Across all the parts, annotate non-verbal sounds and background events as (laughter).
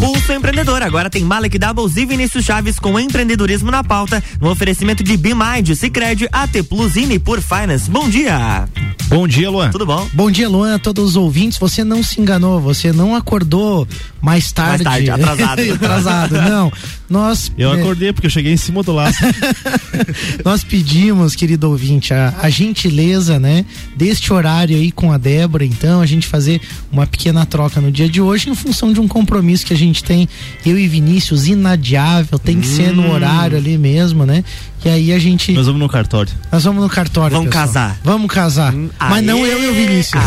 Pulso Empreendedor agora tem Malek Doubles e Vinícius Chaves com empreendedorismo na pauta, no oferecimento de Bimind, Cicred, AT Plus e por Finance. Bom dia. Bom dia, Luan. Tudo bom? Bom dia, Luan, a todos os ouvintes. Você não se enganou, você não acordou mais tarde. Mais tarde, atrasado. (laughs) atrasado, não. Nós. Eu acordei porque eu cheguei em cima do laço. (laughs) Nós pedimos, querido ouvinte, a, a gentileza, né, deste horário aí com a Débora, então, a gente fazer uma pequena troca no dia de hoje em função de um compromisso que a gente tem, eu e Vinícius, inadiável, tem que hum. ser no hum. horário ali mesmo, né? E aí a gente. Nós vamos no cartório. Nós vamos no cartório. Vamos pessoal. casar. Vamos casar. Hum, Mas aê, não eu e o Vinícius.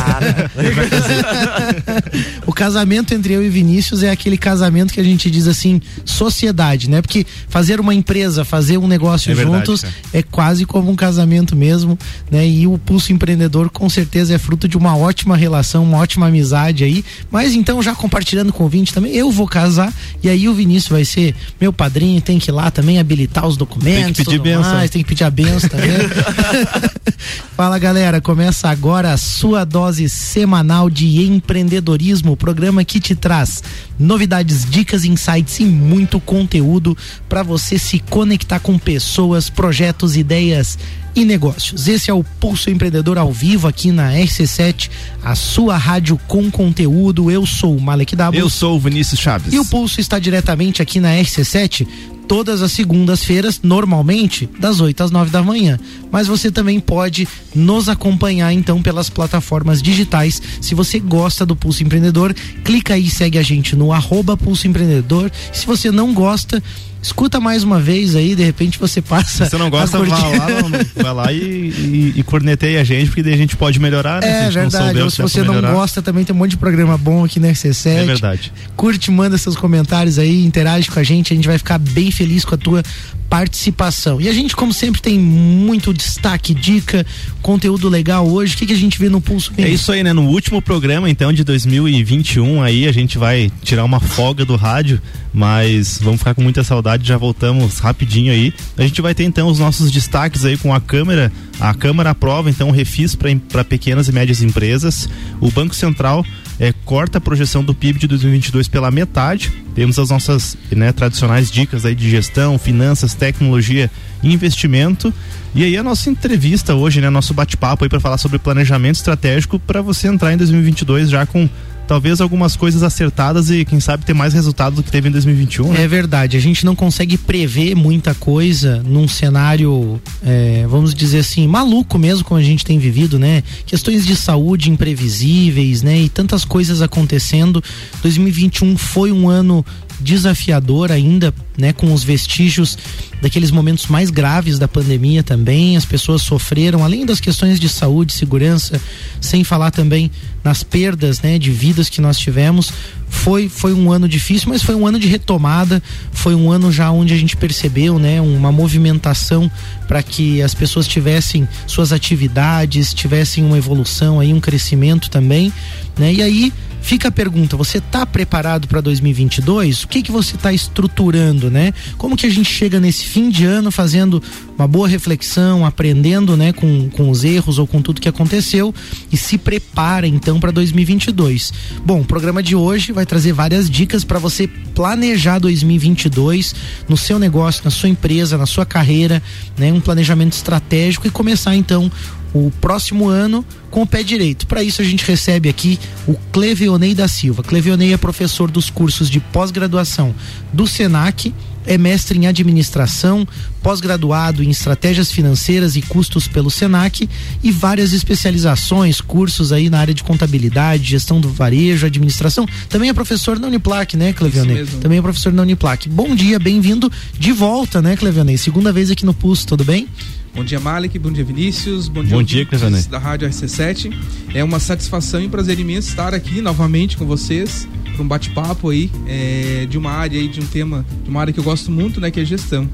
o casamento entre eu e Vinícius é aquele casamento que a gente diz assim, sociedade, né? Porque fazer uma empresa, fazer um negócio é juntos verdade, é quase como um casamento mesmo, né? E o Pulso Empreendedor com certeza é fruto de uma ótima relação, uma ótima amizade aí. Mas então, já compartilhando com o Vinte também, eu vou casar e aí o Vinícius vai ser meu padrinho, tem que ir lá também habilitar os documentos. Tem que pedir benção. Mais, tem que pedir a benção também. (laughs) Fala galera, começa agora a sua dose semanal de empreendedorismo, o programa que te traz novidades, dicas, insights e muito conteúdo para você se conectar com pessoas, projetos, ideias e negócios. Esse é o Pulso Empreendedor ao vivo aqui na RC7, a sua rádio com conteúdo. Eu sou o Malek Dabo. Eu sou o Vinícius Chaves. E o Pulso está diretamente aqui na RC7 todas as segundas-feiras, normalmente das 8 às 9 da manhã. Mas você também pode nos acompanhar então pelas plataformas digitais. Se você gosta do Pulso Empreendedor, clica aí e segue a gente no arroba Pulso Empreendedor. Se você não gosta, escuta mais uma vez aí, de repente você passa. Se você não gosta, vai lá, vai lá e, e, e corneteia a gente, porque daí a gente pode melhorar, né? É se verdade. Ou se você não gosta, também tem um monte de programa bom aqui na RC7. É verdade. Curte, manda seus comentários aí, interage com a gente, a gente vai ficar bem feliz com a tua participação. E a gente, como sempre, tem muito destaque, dica, conteúdo legal hoje. O que, que a gente vê no Pulso É isso aí, né? No último programa, então, de 2021, aí a gente vai tirar uma folga do rádio, mas vamos ficar com muita saudade, já voltamos rapidinho aí. A gente vai ter então os nossos destaques aí com a Câmara. A Câmara aprova então refis para pequenas e médias empresas. O Banco Central é, corta a projeção do PIB de 2022 pela metade. Temos as nossas né, tradicionais dicas aí de gestão, finanças, tecnologia e investimento. E aí a nossa entrevista hoje, né, nosso bate-papo aí para falar sobre planejamento estratégico para você entrar em 2022 já com talvez algumas coisas acertadas e quem sabe ter mais resultado do que teve em 2021. Né? É verdade, a gente não consegue prever muita coisa num cenário, é, vamos dizer assim, maluco mesmo como a gente tem vivido, né? Questões de saúde imprevisíveis, né? E tantas coisas acontecendo. 2021 foi um ano desafiador ainda, né, com os vestígios daqueles momentos mais graves da pandemia também. As pessoas sofreram, além das questões de saúde, segurança, sem falar também nas perdas, né, de vidas que nós tivemos. Foi foi um ano difícil, mas foi um ano de retomada. Foi um ano já onde a gente percebeu, né, uma movimentação para que as pessoas tivessem suas atividades, tivessem uma evolução aí, um crescimento também, né? E aí Fica a pergunta, você está preparado para 2022? O que que você está estruturando, né? Como que a gente chega nesse fim de ano fazendo uma boa reflexão, aprendendo, né, com, com os erros ou com tudo que aconteceu e se prepara então para 2022. Bom, o programa de hoje vai trazer várias dicas para você planejar 2022 no seu negócio, na sua empresa, na sua carreira, né, um planejamento estratégico e começar então o próximo ano com o pé direito. Para isso a gente recebe aqui o Cleveonei da Silva. Cleveonei é professor dos cursos de pós-graduação do Senac, é mestre em administração, pós-graduado em estratégias financeiras e custos pelo Senac e várias especializações, cursos aí na área de contabilidade, gestão do varejo, administração. Também é professor na Uniplac, né, Cleveonei? Também é professor na Uniplac. Bom dia, bem-vindo de volta, né, Cleveonei? Segunda vez aqui no Pulso, tudo bem? Bom dia, Malik. Bom dia, Vinícius. Bom dia, bom dia da Rádio RC7. É uma satisfação e prazer imenso estar aqui novamente com vocês para um bate-papo aí é, de uma área aí, de um tema, de uma área que eu gosto muito, né, que é gestão.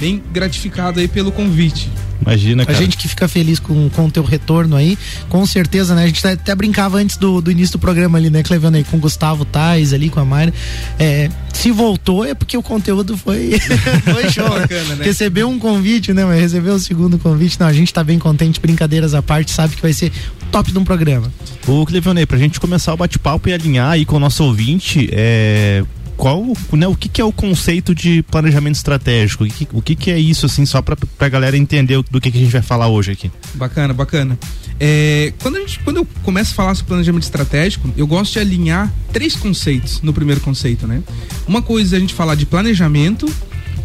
Bem gratificado aí pelo convite. Imagina, cara. A gente que fica feliz com, com o teu retorno aí, com certeza, né? A gente até brincava antes do, do início do programa ali, né, Clevando aí, com o Gustavo Tais ali, com a Mayra. É, se voltou é porque o conteúdo foi, (laughs) foi show. Né? Bacana, né? Recebeu um convite, né? Mas recebeu o segundo convite. Não, a gente tá bem contente, brincadeiras à parte, sabe que vai ser top de um programa. O Clevionei, pra gente começar o bate-papo e alinhar aí com o nosso ouvinte, é qual, né, o que, que é o conceito de planejamento estratégico? O que, o que, que é isso, assim, só para a galera entender do que, que a gente vai falar hoje aqui? Bacana, bacana. É, quando, a gente, quando eu começo a falar sobre planejamento estratégico, eu gosto de alinhar três conceitos no primeiro conceito, né? Uma coisa é a gente falar de planejamento,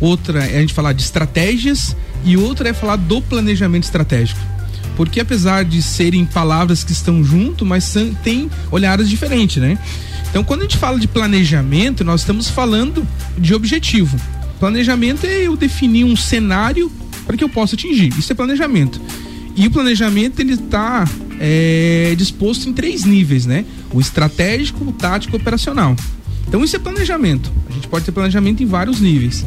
outra é a gente falar de estratégias e outra é falar do planejamento estratégico. Porque apesar de serem palavras que estão junto, mas tem olhares diferentes, né? Então, quando a gente fala de planejamento, nós estamos falando de objetivo. Planejamento é eu definir um cenário para que eu possa atingir. Isso é planejamento. E o planejamento ele está é, disposto em três níveis, né? O estratégico, o tático o operacional. Então isso é planejamento. A gente pode ter planejamento em vários níveis.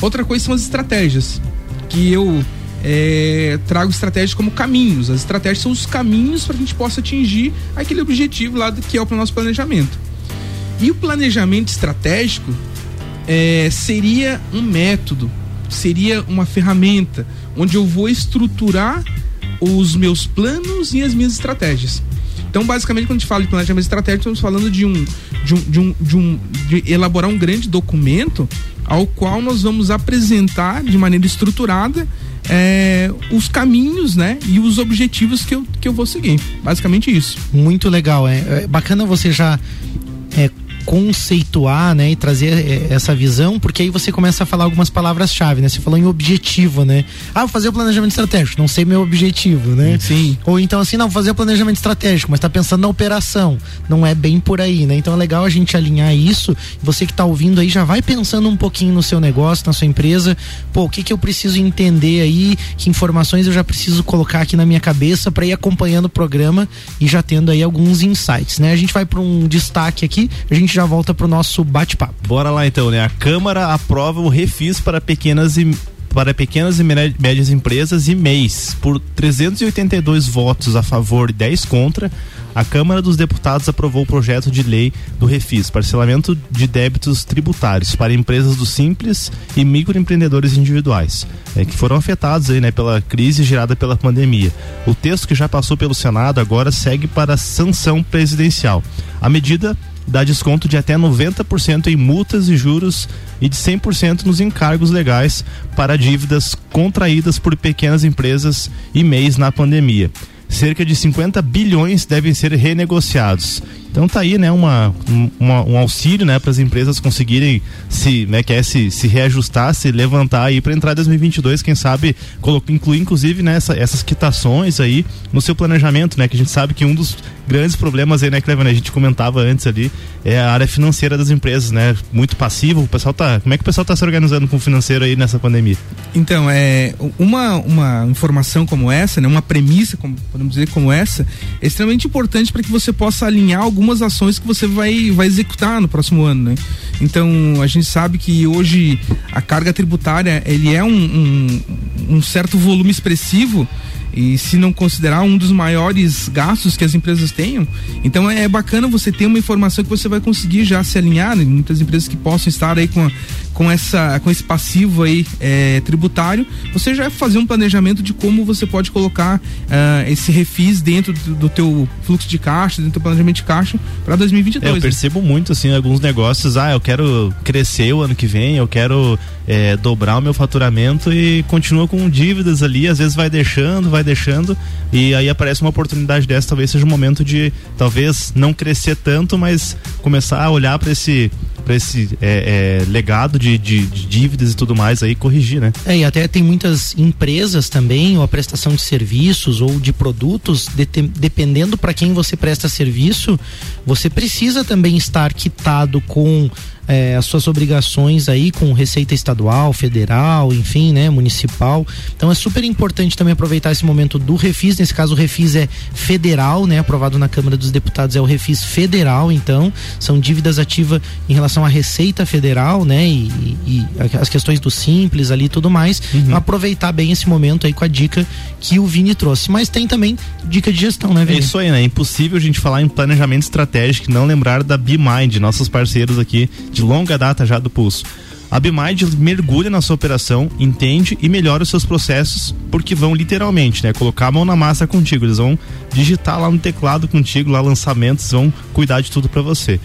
Outra coisa são as estratégias, que eu é, trago estratégias como caminhos. As estratégias são os caminhos para que a gente possa atingir aquele objetivo lá do que é o nosso planejamento. E o planejamento estratégico é, seria um método, seria uma ferramenta onde eu vou estruturar os meus planos e as minhas estratégias. Então, basicamente, quando a gente fala de planejamento estratégico, estamos falando de um, de um, de um, de um de elaborar um grande documento ao qual nós vamos apresentar de maneira estruturada é, os caminhos, né, e os objetivos que eu, que eu vou seguir. Basicamente isso. Muito legal, é, é bacana você já é, conceituar, né, e trazer é, essa visão, porque aí você começa a falar algumas palavras-chave, né? Você falou em objetivo, né? Ah, vou fazer o planejamento estratégico, não sei meu objetivo, né? Sim. Ou então assim, não, vou fazer o planejamento estratégico, mas tá pensando na operação. Não é bem por aí, né? Então é legal a gente alinhar isso. Você que tá ouvindo aí já vai pensando um pouquinho no seu negócio, na sua empresa. Pô, o que que eu preciso entender aí? Que informações eu já preciso colocar aqui na minha cabeça para ir acompanhando o programa e já tendo aí alguns insights, né? A gente vai para um destaque aqui, a gente já já volta pro nosso bate-papo. Bora lá então, né? A Câmara aprova o refis para pequenas e para pequenas e médias empresas e MEIs. Por 382 votos a favor e 10 contra, a Câmara dos Deputados aprovou o projeto de lei do Refis, parcelamento de débitos tributários para empresas do simples e microempreendedores individuais, é, que foram afetados aí, né, pela crise gerada pela pandemia. O texto que já passou pelo Senado agora segue para sanção presidencial. A medida dá desconto de até 90% em multas e juros e de 100% nos encargos legais para dívidas contraídas por pequenas empresas e MEIs na pandemia. Cerca de 50 bilhões devem ser renegociados. Então tá aí, né, uma, uma um auxílio, né, para as empresas conseguirem se, né, quer se, se reajustar, se levantar aí para entrar em 2022, quem sabe colocar, incluir inclusive né, essas quitações aí no seu planejamento, né, que a gente sabe que um dos grandes problemas aí, né, Cleber, né, a gente comentava antes ali, é a área financeira das empresas, né, muito passivo, o pessoal tá, como é que o pessoal tá se organizando com o financeiro aí nessa pandemia? Então, é, uma, uma informação como essa, né, uma premissa, como podemos dizer, como essa, é extremamente importante para que você possa alinhar algumas ações que você vai, vai executar no próximo ano, né? Então, a gente sabe que hoje a carga tributária, ele é um, um, um certo volume expressivo e se não considerar um dos maiores gastos que as empresas tenham, então é bacana você ter uma informação que você vai conseguir já se alinhar, né? muitas empresas que possam estar aí com, a, com, essa, com esse passivo aí é, tributário, você já fazer um planejamento de como você pode colocar uh, esse refis dentro do, do, teu fluxo de caixa, dentro do planejamento de caixa para 2022. É, eu né? percebo muito assim alguns negócios, ah, eu quero crescer o ano que vem, eu quero é, dobrar o meu faturamento e continua com dívidas ali, às vezes vai deixando, vai deixando e aí aparece uma oportunidade dessa, talvez seja o um momento de talvez não crescer tanto, mas começar a olhar para esse para esse é, é, legado de, de, de, dívidas e tudo mais aí corrigir, né? É, e até tem muitas empresas também, ou a prestação de serviços ou de produtos, de, dependendo para quem você presta serviço, você precisa também estar quitado com é, as suas obrigações aí com receita estadual, federal, enfim, né, municipal. Então é super importante também aproveitar esse momento do refis. Nesse caso, o refis é federal, né, aprovado na Câmara dos Deputados é o refis federal. Então são dívidas ativas em relação à receita federal, né, e, e, as questões do simples ali, e tudo mais. Uhum. Aproveitar bem esse momento aí com a dica que o Vini trouxe. Mas tem também dica de gestão, né, Vini? É isso aí, né? É impossível a gente falar em planejamento estratégico e não lembrar da BeMind, nossos parceiros aqui de de longa data já do Pulso. A Bimind mergulha na sua operação, entende e melhora os seus processos, porque vão literalmente, né, colocar a mão na massa contigo. Eles vão digitar lá no teclado contigo, lá lançamentos, vão cuidar de tudo para você.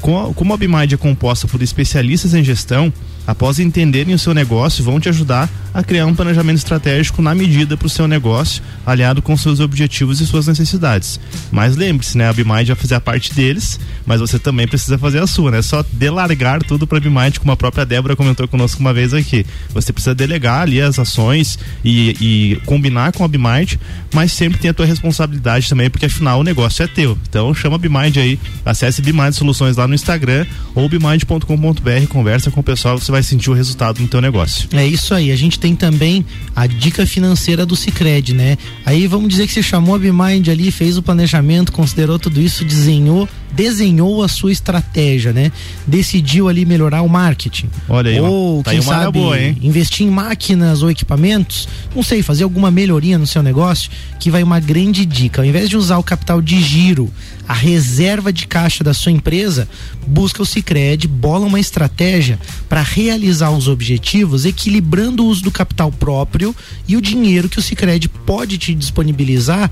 como a Bimind é composta por especialistas em gestão, após entenderem o seu negócio, vão te ajudar a criar um planejamento estratégico na medida para o seu negócio, aliado com seus objetivos e suas necessidades. Mas lembre-se, né? A Bimind vai fazer a parte deles, mas você também precisa fazer a sua, né? Só delargar tudo para a Bimind, como a própria Débora comentou conosco uma vez aqui. Você precisa delegar ali as ações e, e combinar com a Bimind, mas sempre tem a tua responsabilidade também, porque afinal o negócio é teu. Então chama a Bimind aí, acesse Bimind Soluções lá no Instagram ou bimind.com.br, conversa com o pessoal, você vai sentir o resultado no teu negócio. É isso aí, a gente tem também a dica financeira do Cicred, né? Aí vamos dizer que você chamou a Bimind ali, fez o planejamento, considerou tudo isso, desenhou, desenhou a sua estratégia, né? Decidiu ali melhorar o marketing. Olha aí, ou tá quem aí sabe boa, hein? investir em máquinas ou equipamentos, não sei, fazer alguma melhoria no seu negócio, que vai uma grande dica. Ao invés de usar o capital de giro, a reserva de caixa da sua empresa, busca o Cicred, bola uma estratégia para realizar os objetivos, equilibrando o uso do capital próprio e o dinheiro que o Cicred pode te disponibilizar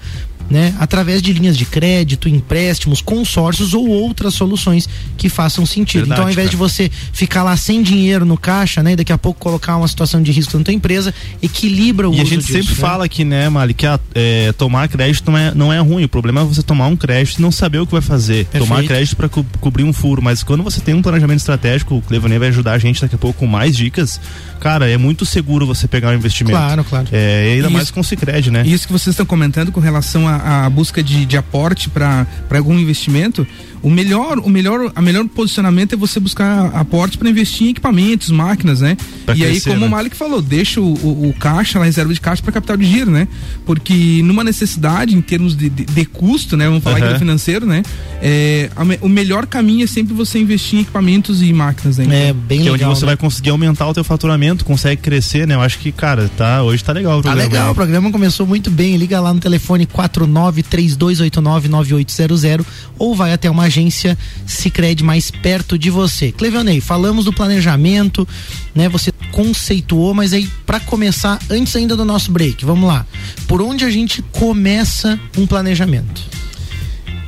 né, através de linhas de crédito, empréstimos, consórcios ou outras soluções que façam sentido. Verdade, então, ao invés cara. de você ficar lá sem dinheiro no caixa, né, e daqui a pouco colocar uma situação de risco na tua empresa, equilibra o E a uso gente disso, sempre né? fala aqui, né, Mali, que a- é, tomar crédito não é, não é ruim. O problema é você tomar um crédito e não saber o que vai fazer. Perfeito. Tomar crédito para cobrir um furo. Mas quando você tem um planejamento estratégico, o Clevanei vai ajudar a gente daqui a pouco com mais dicas. Cara, é muito seguro você pegar um investimento. Claro, claro. É, e ainda Isso- mais com o Cicred, né? Isso que vocês estão comentando com relação à busca de, de aporte para algum investimento, o melhor, o melhor, a melhor posicionamento é você buscar aporte para investir em equipamentos, máquinas, né? Pra e crescer, aí, como né? o Malik falou, deixa o, o, o caixa, a reserva de caixa para capital de giro, né? Porque numa necessidade, em termos de, de, de custo, né? Vamos falar aqui Aham. do financeiro, né? É, a o melhor caminho é sempre você investir em equipamentos e máquinas, né? É bem que é legal. onde você né? vai conseguir aumentar o teu faturamento, consegue crescer, né? Eu acho que, cara, tá, hoje tá legal o Tá programa. legal, o programa começou muito bem. Liga lá no telefone 4932899800 ou vai até uma agência Sicredi mais perto de você. Clevanei, falamos do planejamento, né? Você conceituou, mas aí para começar, antes ainda do nosso break, vamos lá. Por onde a gente começa um planejamento?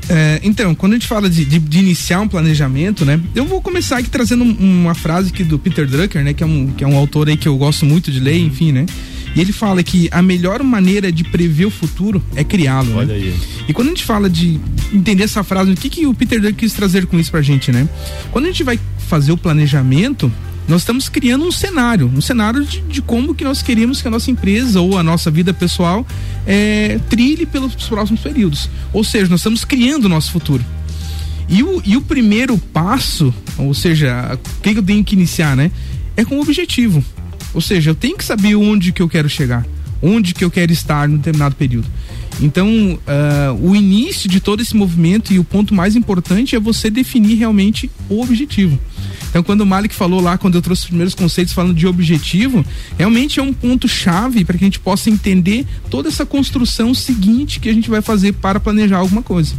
É, então, quando a gente fala de, de- de iniciar um planejamento, né? Eu vou começar aqui trazendo um- uma frase aqui do Peter Drucker, né? Que é um, que é um autor aí que eu gosto muito de ler, enfim, né? E ele fala que a melhor maneira de prever o futuro é criá-lo. né? Olha aí. E quando a gente fala de entender essa frase, o que, que o Peter Drucker quis trazer com isso pra gente, né? Quando a gente vai fazer o planejamento, nós estamos criando um cenário, um cenário de, de como que nós queremos que a nossa empresa ou a nossa vida pessoal é, trilhe pelos próximos períodos. Ou seja, nós estamos criando o nosso futuro. E o, e o primeiro passo, ou seja, o que, que eu tenho que iniciar, né? É com o objetivo. Ou seja, eu tenho que saber onde que eu quero chegar, onde que eu quero estar num determinado período. Então, ah, o início de todo esse movimento e o ponto mais importante é você definir realmente o objetivo. Então, quando o Malik falou lá, quando eu trouxe os primeiros conceitos falando de objetivo, realmente é um ponto chave para que a gente possa entender toda essa construção seguinte que a gente vai fazer para planejar alguma coisa.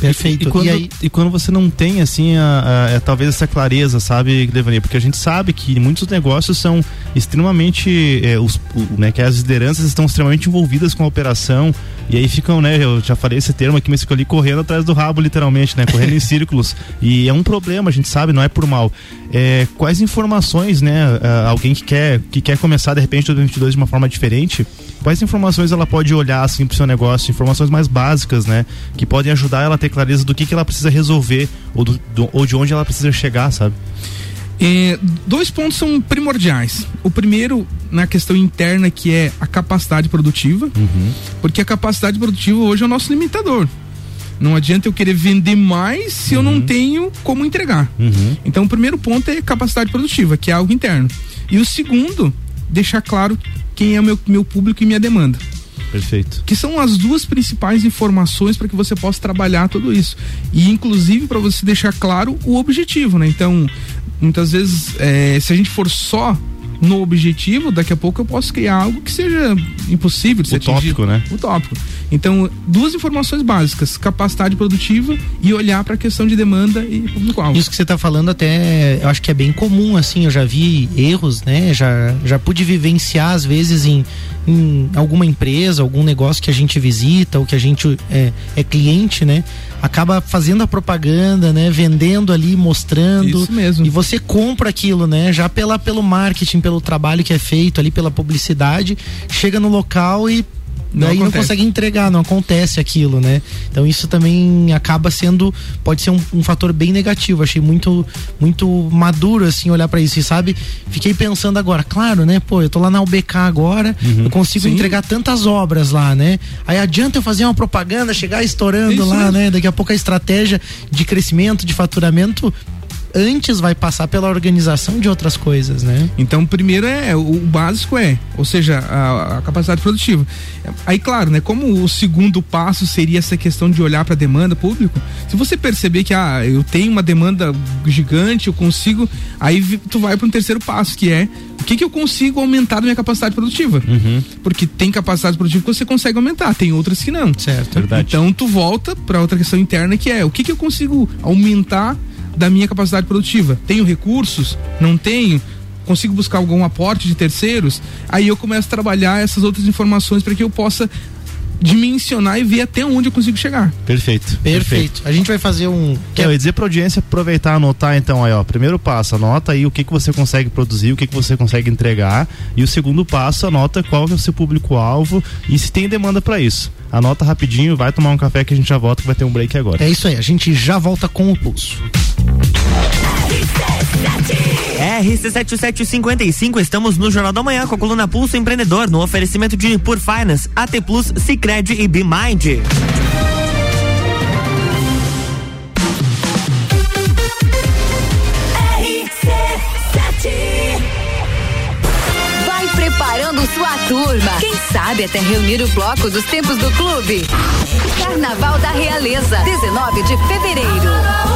Perfeito. E quando, E aí, e quando você não tem, assim, a, a- é, talvez essa clareza, sabe, Levani? Porque a gente sabe que muitos negócios são extremamente. é, os, o- né, que as lideranças estão extremamente envolvidas com a operação. E aí ficam, né? Eu já falei esse termo aqui, mas ficam ali correndo atrás do rabo, literalmente, né? Correndo em (laughs) círculos. E é um problema, a gente sabe, não é por mal. É, quais informações, né? alguém que quer, que quer começar, de repente, 2022 de uma forma diferente, quais informações ela pode olhar, assim, pro seu negócio? Informações mais básicas, né? Que podem ajudar ela a ter clareza do que, que ela precisa resolver ou, do- do- ou de onde ela precisa chegar, sabe? É, dois pontos são primordiais. O primeiro, na questão interna, que é a capacidade produtiva, porque a capacidade produtiva hoje é o nosso limitador. Não adianta eu querer vender mais se eu não tenho como entregar. Uhum. Então, o primeiro ponto é capacidade produtiva, que é algo interno. E o segundo, deixar claro quem é o meu, meu público e minha demanda Perfeito. que são as duas principais informações para que você possa trabalhar tudo isso. E inclusive para você deixar claro o objetivo, né? Então, muitas vezes, é, se a gente for só no objetivo, daqui a pouco eu posso criar algo que seja impossível de ser Utópico, atingido. né? Utópico. Então, duas informações básicas: capacidade produtiva e olhar para a questão de demanda e público-alvo. Isso que você está falando até, eu acho que é bem comum, assim, eu já vi erros, né? Já, já pude vivenciar, às vezes, em, em alguma empresa, algum negócio que a gente visita ou que a gente é, é cliente, né? Acaba fazendo a propaganda, né? Vendendo ali, mostrando. Isso mesmo. E você compra aquilo, né? Já pela, pelo marketing, pelo trabalho que é feito ali, pela publicidade, chega no local e Não daí não acontece. consegue entregar, não acontece aquilo, né? Então isso também acaba sendo, pode ser um, um fator bem negativo. Achei muito, muito maduro assim olhar pra isso. E sabe, fiquei pensando agora, claro, né? Pô, eu tô lá na UBK agora, eu consigo Sim. entregar tantas obras lá, né? Aí adianta eu fazer uma propaganda, chegar estourando Isso lá, mesmo. né? Daqui a pouco a estratégia de crescimento, de faturamento antes vai passar pela organização de outras coisas, né? Então, primeiro é o básico é, ou seja, a, a capacidade produtiva. Aí, claro, né? Como o segundo passo seria essa questão de olhar para a demanda público, se você perceber que ah, eu tenho uma demanda gigante, eu consigo, aí tu vai para um terceiro passo que é o que que eu consigo aumentar da minha capacidade produtiva? Porque tem capacidade produtiva que você consegue aumentar, tem outras que não. Certo. Verdade. Então tu volta para outra questão interna que é o que, que eu consigo aumentar da minha capacidade produtiva? Tenho recursos? Não tenho? Consigo buscar algum aporte de terceiros? Aí eu começo a trabalhar essas outras informações para que eu possa dimensionar e ver até onde eu consigo chegar. Perfeito. Perfeito. A gente vai fazer um. Que eu ia dizer pra audiência aproveitar, anotar então aí, ó. Primeiro passo, anota aí o que, que você consegue produzir, o que, que você consegue entregar. E o segundo passo, anota qual que é o seu público-alvo e se tem demanda pra isso. Anota rapidinho, vai tomar um café que a gente já volta que vai ter um break agora. É isso aí, a gente já volta com o pulso. RC7755, estamos no Jornal da Manhã com a coluna Pulso Empreendedor, no oferecimento de Nipur Finance, AT Plus, Cicred e BeMind. Vai preparando sua turma. Quem sabe até reunir o bloco dos tempos do clube. Carnaval da Realeza, 19 de fevereiro.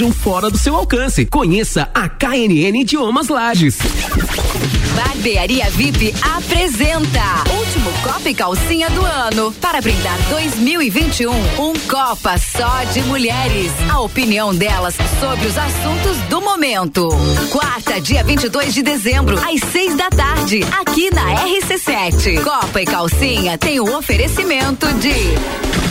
estejam fora do seu alcance. Conheça a KNN Idiomas Lages. Barbearia VIP apresenta último Copa e Calcinha do ano para brindar 2021 um Copa só de mulheres. A opinião delas sobre os assuntos do momento. Quarta, dia 22 de dezembro, às seis da tarde, aqui na RC7. Copa e Calcinha tem o oferecimento de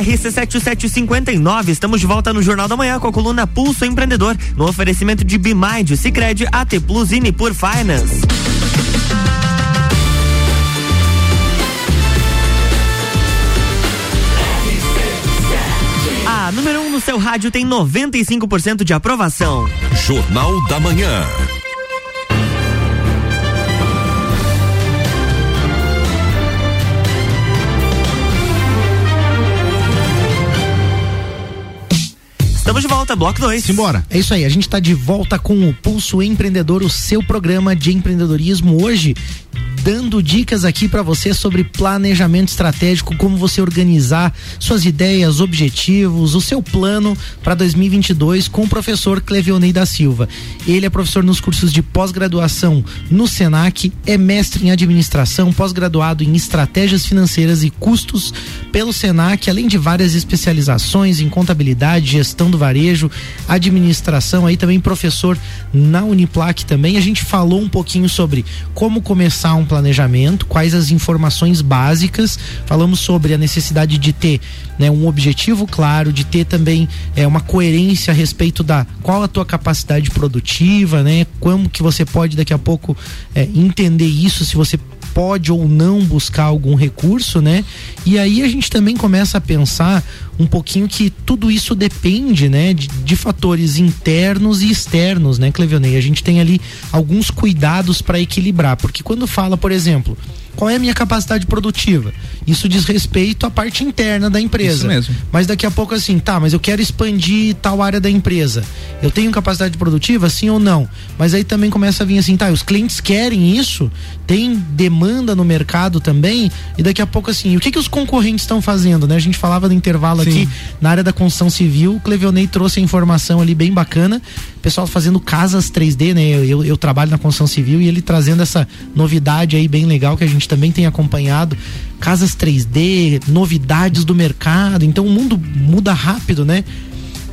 RC7759, estamos de volta no Jornal da Manhã com a coluna Pulso Empreendedor, no oferecimento de Bimind, Cicred, AT Plus e Nipur Finance. A número 1 um no seu rádio tem 95% de aprovação. Jornal da Manhã. Estamos de volta, bloco 2. Simbora. É isso aí, a gente está de volta com o Pulso Empreendedor, o seu programa de empreendedorismo hoje dando dicas aqui para você sobre planejamento estratégico, como você organizar suas ideias, objetivos, o seu plano para 2022 com o professor Clevionei da Silva. Ele é professor nos cursos de pós-graduação no Senac, é mestre em administração, pós-graduado em estratégias financeiras e custos pelo Senac, além de várias especializações em contabilidade, gestão do varejo, administração, aí também professor na Uniplac também. A gente falou um pouquinho sobre como começar um planejamento, quais as informações básicas, falamos sobre a necessidade de ter né, um objetivo claro, de ter também é, uma coerência a respeito da qual a tua capacidade produtiva, né? Como que você pode daqui a pouco é, entender isso, se você pode ou não buscar algum recurso, né? E aí a gente também começa a pensar um pouquinho que tudo isso depende, né, de, de fatores internos e externos, né, Clevionei? A gente tem ali alguns cuidados para equilibrar, porque quando fala, por exemplo, qual é a minha capacidade produtiva? Isso diz respeito à parte interna da empresa. Isso mesmo. Mas daqui a pouco assim, tá, mas eu quero expandir tal área da empresa. Eu tenho capacidade produtiva, sim ou não? Mas aí também começa a vir assim, tá, os clientes querem isso, tem demanda no mercado também, e daqui a pouco assim, o que que os concorrentes estão fazendo, né? A gente falava no intervalo sim. aqui na área da construção civil, o Clevionei trouxe a informação ali bem bacana, pessoal fazendo casas 3D, né? Eu, eu, eu trabalho na construção civil e ele trazendo essa novidade aí bem legal que a gente também tem acompanhado casas 3D, novidades do mercado. Então o mundo muda rápido, né?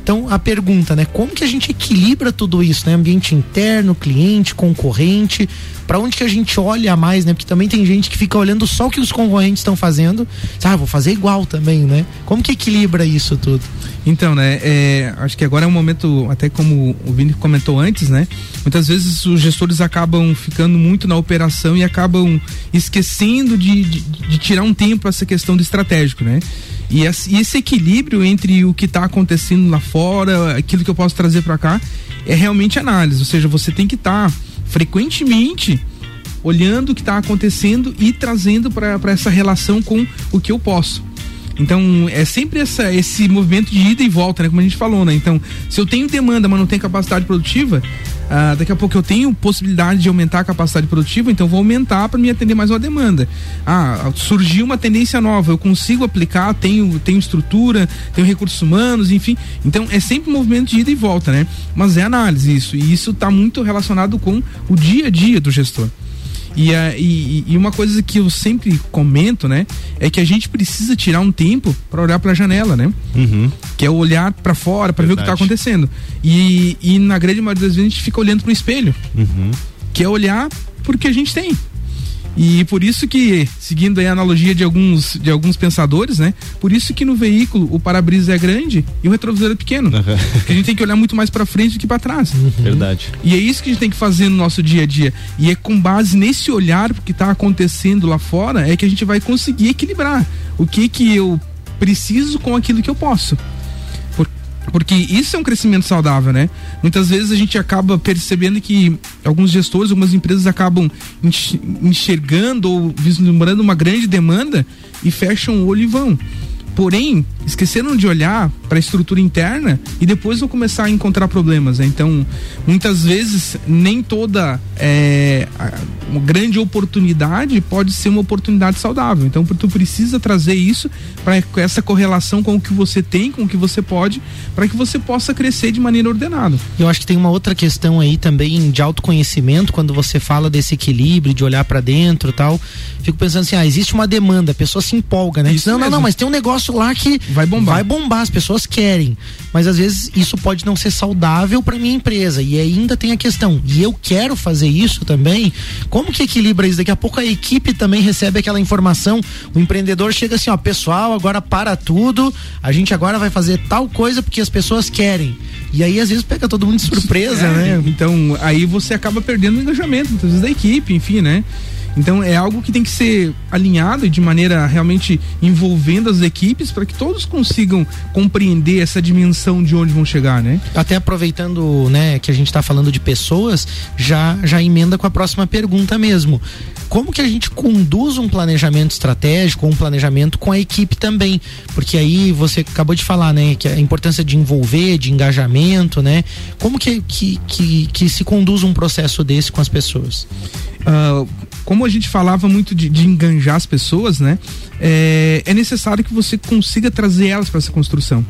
Então a pergunta, né? Como que a gente equilibra tudo isso, né? Ambiente interno, cliente, concorrente, para onde que a gente olha mais, né? Porque também tem gente que fica olhando só o que os concorrentes estão fazendo, ah, vou fazer igual também, né? Como que equilibra isso tudo? Então, né, é, acho que agora é um momento, até como o Vini comentou antes, né? Muitas vezes os gestores acabam ficando muito na operação e acabam esquecendo de, de, de tirar um tempo essa questão do estratégico, né? E esse equilíbrio entre o que está acontecendo lá fora, aquilo que eu posso trazer para cá, é realmente análise. Ou seja, você tem que estar tá frequentemente olhando o que está acontecendo e trazendo para essa relação com o que eu posso. Então, é sempre essa, esse movimento de ida e volta, né? Como a gente falou, né? Então, se eu tenho demanda, mas não tenho capacidade produtiva, ah, daqui a pouco eu tenho possibilidade de aumentar a capacidade produtiva, então vou aumentar para me atender mais uma demanda. Ah, surgiu uma tendência nova, eu consigo aplicar, tenho, tenho estrutura, tenho recursos humanos, enfim. Então, é sempre um movimento de ida e volta, né? Mas é análise isso, e isso está muito relacionado com o dia a dia do gestor. E, e, e, uma coisa que eu sempre comento, né, é que a gente precisa tirar um tempo para olhar para a janela, né? Uhum. Que é olhar para fora para ver o que está acontecendo. E, e na grande maioria das vezes a gente fica olhando para o espelho, uhum. que é olhar porque a gente tem. E por isso que, seguindo a analogia de alguns, de alguns pensadores, né? Por isso que no veículo o para-brisa é grande e o retrovisor é pequeno. Uhum. Porque a gente tem que olhar muito mais para frente do que para trás. Uhum. Verdade. E é isso que a gente tem que fazer no nosso dia a dia. E é com base nesse olhar que está acontecendo lá fora é que a gente vai conseguir equilibrar o que que eu preciso com aquilo que eu posso. Porque isso é um crescimento saudável, né? Muitas vezes a gente acaba percebendo que alguns gestores, algumas empresas acabam enx- enxergando ou vislumbrando uma grande demanda e fecham o olho e vão. Porém, esqueceram de olhar para a estrutura interna e depois vão começar a encontrar problemas. Né? Então, muitas vezes, nem toda é, uma grande oportunidade pode ser uma oportunidade saudável. Então, tu precisa trazer isso para essa correlação com o que você tem, com o que você pode, para que você possa crescer de maneira ordenada. Eu acho que tem uma outra questão aí também de autoconhecimento, quando você fala desse equilíbrio, de olhar pra dentro e tal. Fico pensando assim, ah, existe uma demanda, a pessoa se empolga, né? Diz, não, não, mesmo. não, mas tem um negócio lá que Vai bombar. vai bombar, as pessoas querem. Mas às vezes isso pode não ser saudável pra minha empresa. E ainda tem a questão, e eu quero fazer isso também. Como que equilibra isso? Daqui a pouco a equipe também recebe aquela informação. O empreendedor chega assim, ó, pessoal, agora para tudo. A gente agora vai fazer tal coisa porque as pessoas querem. E aí às vezes pega todo mundo de surpresa, É, né? Então, aí você acaba perdendo o engajamento, muitas vezes, da equipe, enfim, né? Então é algo que tem que ser alinhado e de maneira realmente envolvendo as equipes para que todos consigam compreender essa dimensão de onde vão chegar, né? Até aproveitando, né, que a gente está falando de pessoas, já já emenda com a próxima pergunta mesmo. Como que a gente conduz um planejamento estratégico, um planejamento com a equipe também? Porque aí você acabou de falar, né, que a importância de envolver, de engajamento, né? Como que, que, que, que se conduz um processo desse com as pessoas? Ah, como a gente falava muito de, de enganjar as pessoas, né? É, é necessário que você consiga trazer elas para essa construção.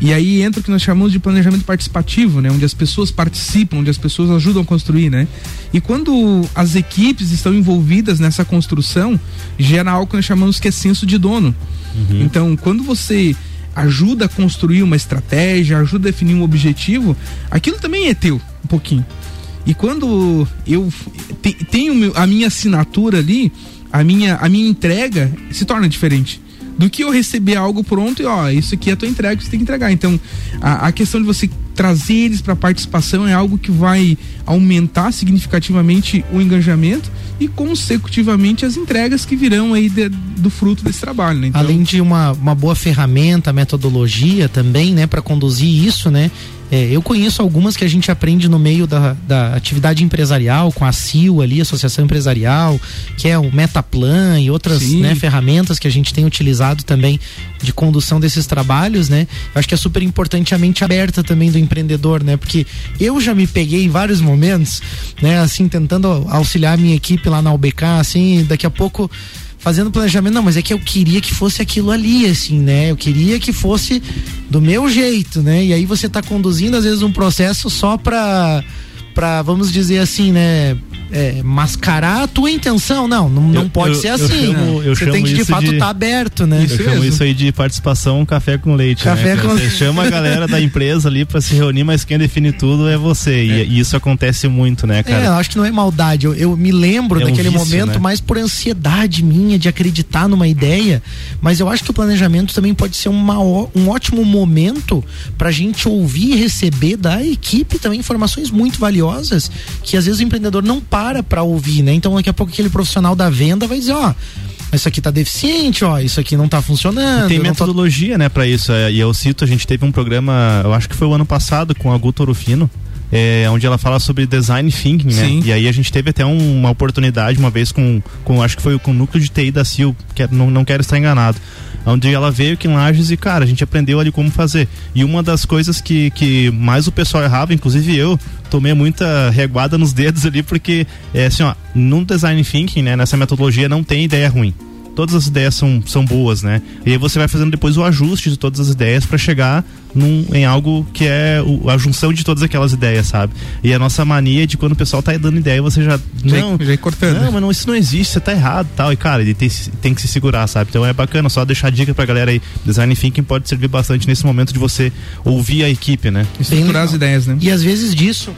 E aí entra o que nós chamamos de planejamento participativo, né? Onde as pessoas participam, onde as pessoas ajudam a construir, né? E quando as equipes estão envolvidas nessa construção, gera algo que nós chamamos que é senso de dono. Então, quando você ajuda a construir uma estratégia, ajuda a definir um objetivo, aquilo também é teu, um pouquinho. E quando eu te- tenho a minha assinatura ali, a minha, a minha entrega se torna diferente. Do que eu receber algo pronto e ó, isso aqui é a tua entrega, você tem que entregar. Então, a, a questão de você trazer eles para participação é algo que vai aumentar significativamente o engajamento e consecutivamente as entregas que virão aí de- do fruto desse trabalho, né? Então, Além de uma, uma boa ferramenta, metodologia também, né, para conduzir isso, né? É, eu conheço algumas que a gente aprende no meio da, da atividade empresarial, com a CIO ali, Associação Empresarial, que é o Metaplan e outras né, ferramentas que a gente tem utilizado também de condução desses trabalhos, né? Eu acho que é super importante a mente aberta também do empreendedor, né? Porque eu já me peguei em vários momentos, né, assim, tentando auxiliar a minha equipe lá na UBK, assim, daqui a pouco fazendo planejamento, não, mas é que eu queria que fosse aquilo ali, assim, né? Eu queria que fosse do meu jeito, né? E aí você tá conduzindo, às vezes, um processo só pra, pra vamos dizer assim, né? É, mascarar a tua intenção. Não, não, não Eu- pode eu- ser eu assim. chamo- eu você chamo tem que, de isso fato, de- estar aberto, né? eu chamo isso aí de participação café com leite. Café né? com- Você chama a galera da empresa ali pra se reunir, mas quem define tudo é você. E, e isso acontece muito, né, É, cara? eu acho que não é maldade. Eu, eu me lembro É um daquele vício, momento né? mais por ansiedade minha de acreditar numa ideia. Mas eu acho que o planejamento também pode ser uma, um ótimo momento pra gente ouvir e receber da equipe também informações muito valiosas que às vezes o empreendedor não para pra ouvir, né? Então daqui a pouco aquele profissional da venda vai dizer, ó. Isso aqui tá deficiente, ó. Isso aqui não tá funcionando. Tem eu não tô- metodologia, né, pra isso. É, E eu cito, a gente teve um programa, eu acho que foi o ano passado, com a Guto Orofino, é, onde ela fala sobre design thinking, né? Sim. E aí a gente teve até um- uma oportunidade uma vez com, com, acho que foi com o núcleo de TI da CIL, que é- não, não quero estar enganado. Onde ela veio aqui em Lages e, cara, a gente aprendeu ali como fazer. E uma das coisas que, que mais o pessoal errava, inclusive eu, tomei muita reguada nos dedos ali, porque, é assim, ó, no design thinking, né, nessa metodologia, não tem ideia ruim todas as ideias são, são boas, né? E aí você vai fazendo depois o ajuste de todas as ideias para chegar num, em algo que é o- a junção de todas aquelas ideias, sabe? E a nossa mania de quando o pessoal tá dando ideia, você já. Já, não, já ir cortando. não, mas não, isso não existe, você tá errado e tal. E cara, ele tem, tem que se segurar, sabe? Então é bacana só deixar dica pra galera aí. Design thinking pode servir bastante nesse momento de você ouvir a equipe, né? Estruturar as ideias, né? E às vezes disso,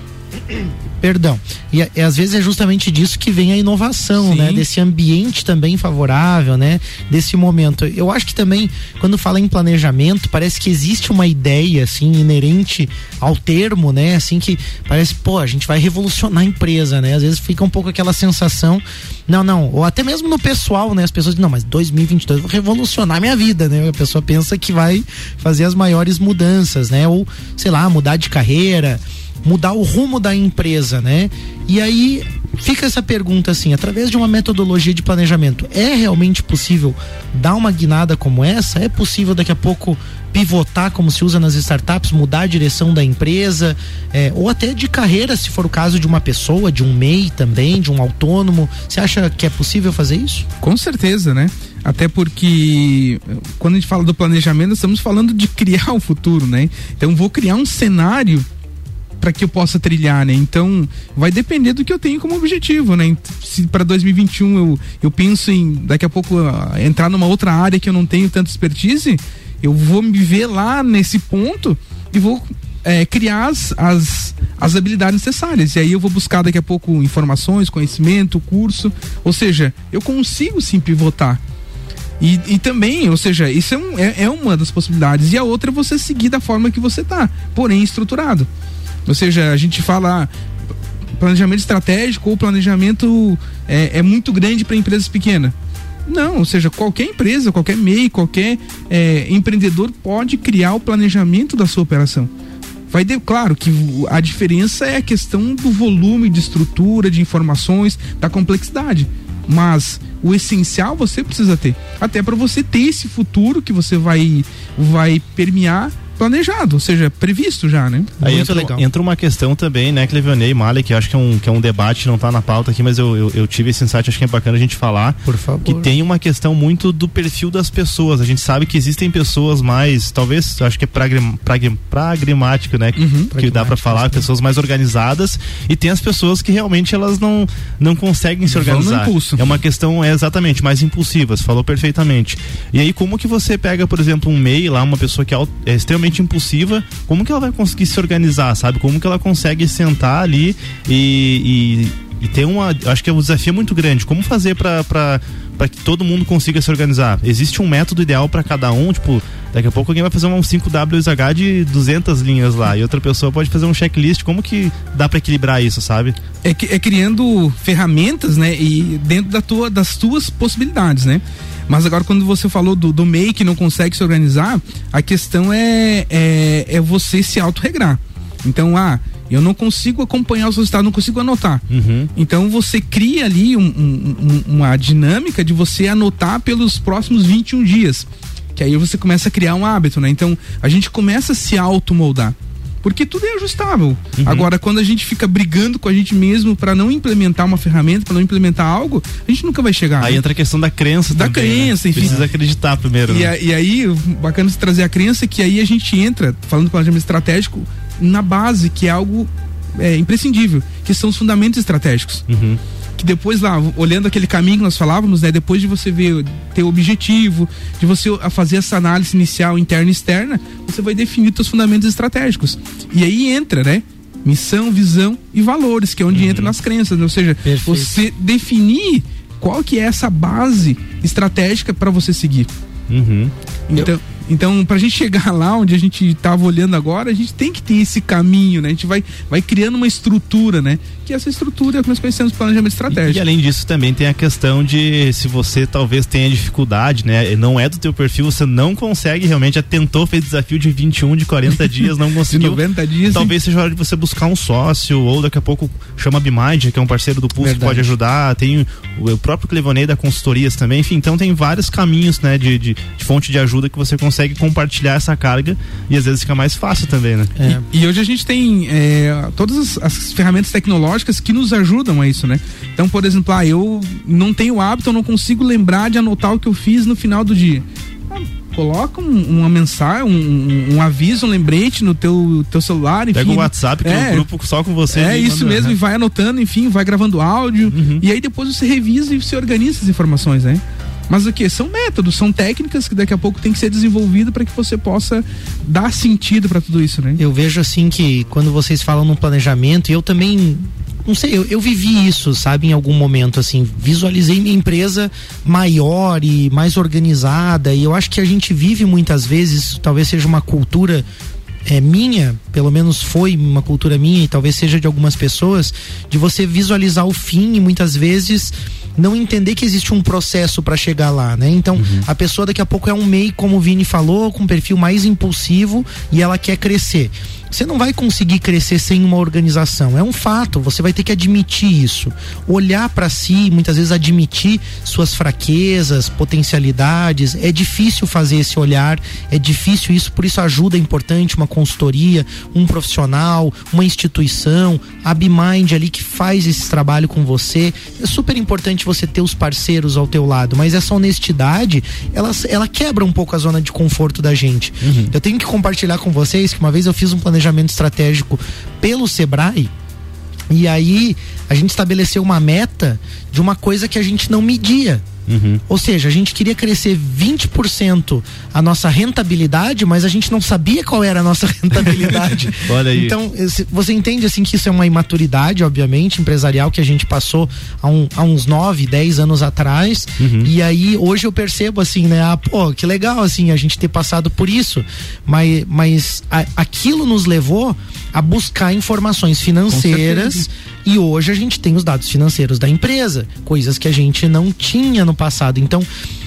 Perdão. E, e, às vezes é justamente disso que vem a inovação, Sim. né? Desse ambiente também favorável, né? Desse momento. Eu acho que também, quando fala em planejamento, parece que existe uma ideia, assim, inerente ao termo, né? Assim, que parece, pô, a gente vai revolucionar a empresa, né? Às vezes fica um pouco aquela sensação, não, não, ou até mesmo no pessoal, né? As pessoas dizem, não, mas 2022 eu vou revolucionar minha vida, né? A pessoa pensa que vai fazer as maiores mudanças, né? Ou, sei lá, mudar de carreira, mudar o rumo da empresa, né? E aí fica essa pergunta assim, através de uma metodologia de planejamento, é realmente possível dar uma guinada como essa? É possível daqui a pouco pivotar como se usa nas startups, mudar a direção da empresa, é, ou até de carreira, se for o caso de uma pessoa, de um MEI também, de um autônomo. Você acha que é possível fazer isso? Com certeza, né? Até porque quando a gente fala do planejamento, estamos falando de (laughs) criar o futuro, né? Então vou criar um cenário para que eu possa trilhar, né? Então, vai depender do que eu tenho como objetivo, né? Se para 2021 eu, eu penso em daqui a pouco uh, entrar numa outra área que eu não tenho tanta expertise, eu vou me ver lá nesse ponto e vou é, criar as, as, as habilidades necessárias. E aí eu vou buscar daqui a pouco informações, conhecimento, curso. Ou seja, eu consigo sim pivotar. E, e também, ou seja, isso é, um, é, é uma das possibilidades. E a outra é você seguir da forma que você tá, porém estruturado. Ou seja, a gente fala planejamento estratégico ou planejamento é, é muito grande para empresas pequenas. Não, ou seja, qualquer empresa, qualquer MEI, qualquer é, empreendedor pode criar o planejamento da sua operação. Vai de, claro que a diferença é a questão do volume de estrutura, de informações, da complexidade. Mas o essencial você precisa ter. Até para você ter esse futuro que você vai, vai permear planejado, ou seja, previsto já, né? Aí entra, entra, uma questão também, né, Clevionei e Mali, que acho que é um, que é um debate, não tá na pauta aqui, mas eu, eu, eu, tive esse insight, acho que é bacana a gente falar. Por favor. Que tem uma questão muito do perfil das pessoas. A gente sabe que existem pessoas mais, talvez, acho que é pragrim, pragrim, pragmático, né? Uhum, que dá para falar, pessoas mais organizadas. E tem as pessoas que realmente elas não, não conseguem se organizar. É uma questão, é exatamente, mais impulsivas, falou perfeitamente. E aí, como que você pega, por exemplo, um MEI lá, uma pessoa que é, é impulsiva, como que ela vai conseguir se organizar, sabe? Como que ela consegue sentar ali e, e, e ter uma. Acho que o desafio é muito grande. Como fazer para para que todo mundo consiga se organizar? Existe um método ideal para cada um? Tipo, daqui a pouco alguém vai fazer um 5WSH de 200 linhas lá e outra pessoa pode fazer um checklist. Como que dá para equilibrar isso, sabe? É, é criando ferramentas, né? E dentro da tua, das tuas possibilidades, né? Mas agora, quando você falou do, do MEI que não consegue se organizar, a questão é, é, é você se autorregrar. Então, ah, eu não consigo acompanhar os resultados, não consigo anotar. Uhum. Então você cria ali um, um, uma dinâmica de você anotar pelos próximos 21 dias. Que aí você começa a criar um hábito, né? Então a gente começa a se automoldar. Porque tudo é ajustável. Uhum. Agora, quando a gente fica brigando com a gente mesmo para não implementar uma ferramenta, para não implementar algo, a gente nunca vai chegar. Aí né? entra a questão da crença da também, crença, né? enfim. Precisa acreditar primeiro. E, né? a, e aí, bacana se trazer a crença que aí a gente entra, falando do planejamento estratégico, na base, que é algo é, imprescindível, que são os fundamentos estratégicos. Uhum. Que depois lá, olhando aquele caminho que nós falávamos, né? Depois de você ver, ter objetivo, de você fazer essa análise inicial interna e externa, você vai definir seus fundamentos estratégicos. E aí entra, né? Missão, visão e valores, que é onde uhum. entra nas crenças, né? ou seja, Perfeito. você definir qual que é essa base estratégica para você seguir. Uhum. Então, então, pra gente chegar lá onde a gente tava olhando agora, a gente tem que ter esse caminho, né? A gente vai, vai criando uma estrutura, né? Que essa estrutura é o que nós conhecemos planejamento estratégico. E, e, além disso, também tem a questão de se você talvez tenha dificuldade, né? Não é do teu perfil, você não consegue realmente, já tentou, fez desafio de 21, de 40 dias, não (laughs) conseguiu. de 90 dias. Talvez seja hora de você buscar um sócio, ou daqui a pouco chama a Bimind, que é um parceiro do Pulse, que pode ajudar. Tem o, o próprio Clevonei da consultorias também. Enfim, então tem vários caminhos, né? De, de, de fonte de ajuda que você consegue compartilhar essa carga e às vezes fica mais fácil também, né? É. E, e, hoje a gente tem é, todas as, as, ferramentas tecnológicas que nos ajudam a isso, né? Então, por exemplo, ah, eu não tenho hábito, eu não consigo lembrar de anotar o que eu fiz no final do dia. Ah, coloca um, uma mensagem, um, um, aviso, um lembrete no teu, teu celular, enfim. Pega o WhatsApp, que é, um grupo só com você. É isso manda, mesmo, né? e vai anotando, enfim, vai gravando áudio, uhum. e aí depois você revisa e você organiza as informações, né? Mas o que? São métodos, são técnicas que daqui a pouco tem que ser desenvolvido para que você possa dar sentido para tudo isso, né? Eu vejo assim que quando vocês falam no planejamento, eu também não sei, eu, eu vivi isso, sabe, em algum momento, assim, visualizei minha empresa maior e mais organizada, e eu acho que a gente vive muitas vezes, talvez seja uma cultura é minha, pelo menos foi uma cultura minha e talvez seja de algumas pessoas, de você visualizar o fim e muitas vezes não entender que existe um processo para chegar lá, né? Então, uhum. a pessoa daqui a pouco é um MEI, como o Vini falou, com um perfil mais impulsivo e ela quer crescer. Você não vai conseguir crescer sem uma organização. É um fato, você vai ter que admitir isso. Olhar para si, muitas vezes admitir suas fraquezas, potencialidades. É difícil fazer esse olhar, é difícil isso, por isso ajuda é importante uma consultoria, um profissional, uma instituição, a BeMind ali que faz esse trabalho com você. É super importante você ter os parceiros ao teu lado, mas essa honestidade, ela, ela quebra um pouco a zona de conforto da gente. Uhum. Eu tenho que compartilhar com vocês que uma vez eu fiz um planejamento planejamento estratégico pelo Sebrae. E aí a gente estabeleceu uma meta de uma coisa que a gente não media. Uhum. Ou seja, a gente queria crescer 20% a nossa rentabilidade, mas a gente não sabia qual era a nossa (laughs) rentabilidade. (laughs) Olha aí. Então, você entende assim que isso é uma imaturidade, obviamente, empresarial que a gente passou há, um, há uns 9, 10 anos atrás. Uhum. E aí hoje eu percebo assim, né? Ah, pô, que legal assim a gente ter passado por isso. Mas, mas a, aquilo nos levou a buscar informações financeiras e hoje a gente tem os dados financeiros da empresa, coisas que a gente não tinha no passado. Então,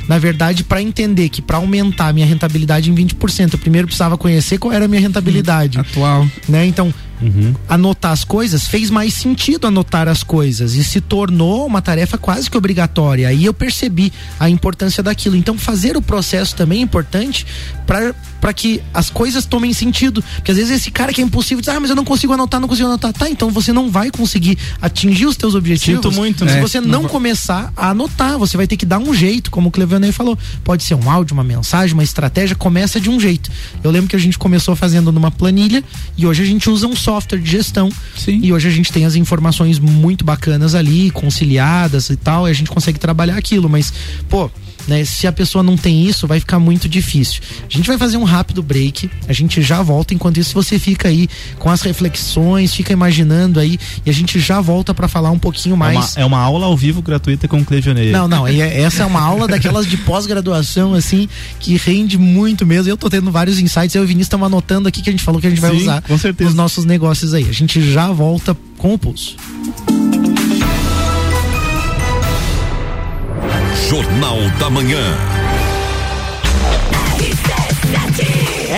na verdade, para entender que para aumentar a minha rentabilidade em 20%, eu primeiro precisava conhecer qual era a minha rentabilidade. Atual. Né? Então, Uhum. Anotar as coisas fez mais sentido anotar as coisas e se tornou uma tarefa quase que obrigatória. Aí eu percebi a importância daquilo. Então, fazer o processo também é importante para que as coisas tomem sentido. Porque às vezes esse cara que é impossível diz, ah, mas eu não consigo anotar, não consigo anotar. Tá, então você não vai conseguir atingir os teus objetivos. Sinto muito, Se né? você não, não começar a anotar, você vai ter que dar um jeito, como o Clevanei falou. Pode ser um áudio, uma mensagem, uma estratégia, começa de um jeito. Eu lembro que a gente começou fazendo numa planilha e hoje a gente usa um software de gestão. Sim. E hoje a gente tem as informações muito bacanas ali, conciliadas e tal, e a gente consegue trabalhar aquilo. Mas, pô, né? Se a pessoa não tem isso, vai ficar muito difícil. A gente vai fazer um rápido break, a gente já volta. Enquanto isso, você fica aí com as reflexões, fica imaginando aí e a gente já volta para falar um pouquinho mais. É uma, é uma, aula ao vivo gratuita com o Clejoneiro. Não, não, é, essa é uma aula daquelas de pós-graduação, assim, que rende muito mesmo. Eu tô tendo vários insights, eu e o Vinícius estamos anotando aqui que a gente falou que a gente vai Sim, usar com certeza. nos nossos negócios aí. A gente já volta com o pulso. Jornal da Manhã.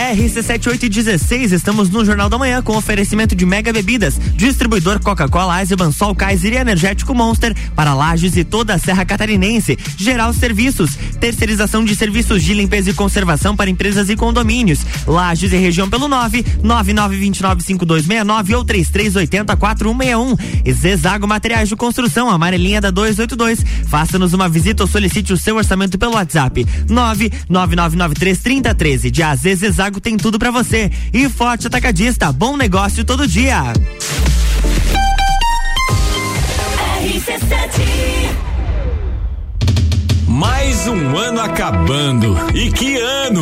RC7816, estamos no Jornal da Manhã com oferecimento de Mega Bebidas, distribuidor Coca-Cola, Eisenbahn, Sol, Kaiser e Energético Monster para Lages e toda a Serra Catarinense. Geral Serviços, terceirização de serviços de limpeza e conservação para empresas e condomínios. Lages e região pelo 9 99295269 ou 33804161. Zezago Materiais de Construção, amarelinha da 282. Faça-nos uma visita ou solicite o seu orçamento pelo WhatsApp 999933013. De AZ Zezago tem tudo para você. E Forte Atacadista, bom negócio todo dia. Mais um ano acabando. E que ano!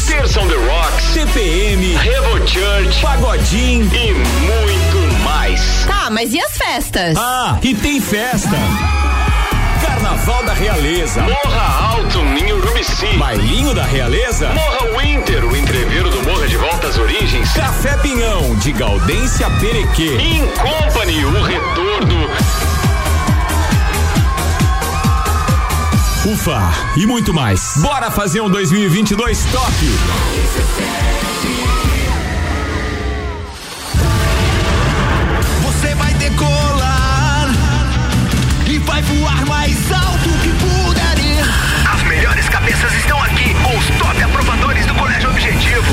Terça on the Rocks, CPM, Revo Church, Pagodinho. E muito mais. Tá, mas e as festas? Ah, e tem festa. Carnaval da Realeza, Morra Alto, Ninho Urubici, Bailinho da Realeza, Morra Winter, o entreveiro do Morra de Volta às Origens, Café Pinhão, de Gaudência Perequê, In Company, o retorno. Ufa, e muito mais. Bora fazer um 2022 top! Você vai decolar e vai voar mais alto que puder ir. As melhores cabeças estão aqui com os top aprovadores do Colégio Objetivo.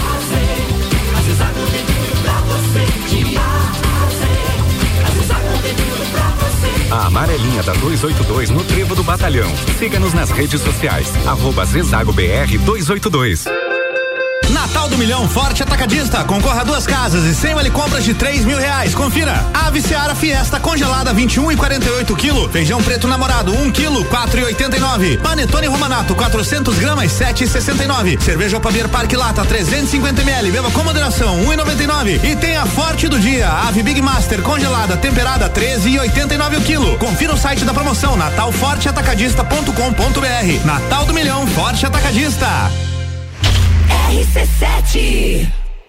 A amarelinha da 282 no Trevo do Batalhão. Siga-nos nas redes sociais. Arroba Zezago BR 282. Natal do Milhão Forte Atacadista. Concorra a duas casas e 100 vale compras de 3 mil reais. Confira. Ave Seara Fiesta congelada 21 e 48 quilo. Feijão preto namorado 1 quilo 4 e 89. Panetone Romanato 400 gramas 7 e 69. Cerveja Opabier Parque Lata 350 ml. Beba com moderação 1 e 99. E a Forte do Dia. Ave Big Master congelada temperada 13 e 89 o quilo. Confira o site da promoção natalforteatacadista.com.br. Natal do Milhão Forte Atacadista. RC7.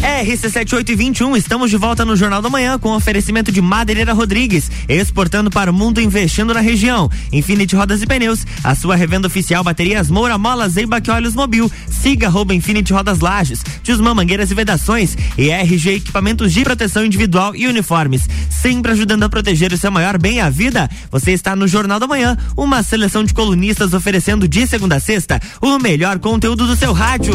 RC7821, estamos de volta no Jornal da Manhã com oferecimento de Madeireira Rodrigues, exportando para o mundo, investindo na região. Infinity Rodas e Pneus, a sua revenda oficial baterias Moura Mola, Zeiba Olhos Mobil. Siga arroba Infinity Rodas Lages, Tisman Mangueiras e Vedações e RG Equipamentos de Proteção Individual e Uniformes. Sempre ajudando a proteger o seu maior bem, a vida. Você está no Jornal da Manhã, uma seleção de colunistas oferecendo de segunda a sexta o melhor conteúdo do seu rádio.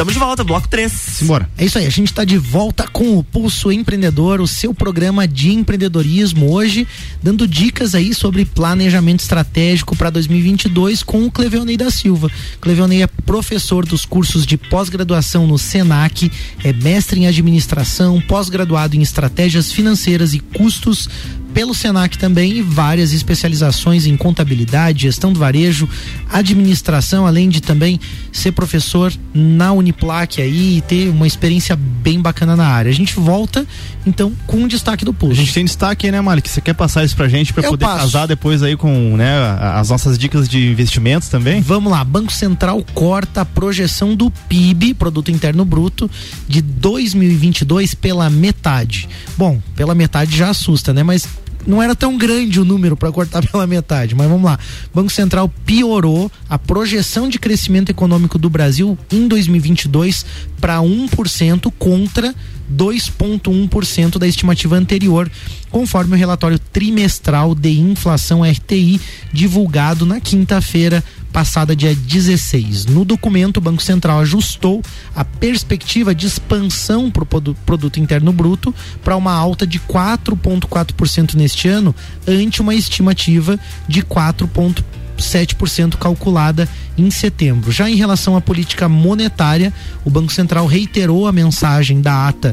Estamos de volta, bloco 3. Simbora. É isso aí, a gente está de volta com o Pulso Empreendedor, o seu programa de empreendedorismo hoje, dando dicas aí sobre planejamento estratégico para 2022 com o Cleveonei da Silva. Cleveonei é professor dos cursos de pós-graduação no Senac, é mestre em administração, pós-graduado em estratégias financeiras e custos pelo Senac também e várias especializações em contabilidade, gestão do varejo, administração, além de também ser professor na Uniplac aí e ter uma experiência bem bacana na área. A gente volta então com um destaque do pulso. A gente tem destaque aí, né, Malik? Você quer passar isso pra gente para poder passo. casar depois aí com, né, as nossas dicas de investimentos também? Vamos lá, Banco Central corta a projeção do PIB, produto interno bruto, de 2022 pela metade. Bom, pela metade já assusta, né? Mas não era tão grande o número para cortar (laughs) pela metade, mas vamos lá. Banco Central piorou a projeção de crescimento econômico do Brasil em 2022 para 1% contra 2,1% da estimativa anterior, conforme o relatório trimestral de inflação RTI divulgado na quinta-feira passada, dia 16. No documento, o Banco Central ajustou a perspectiva de expansão para o produto interno bruto para uma alta de 4,4% neste ano, ante uma estimativa de 4,5% 7% calculada em setembro. Já em relação à política monetária, o Banco Central reiterou a mensagem da ata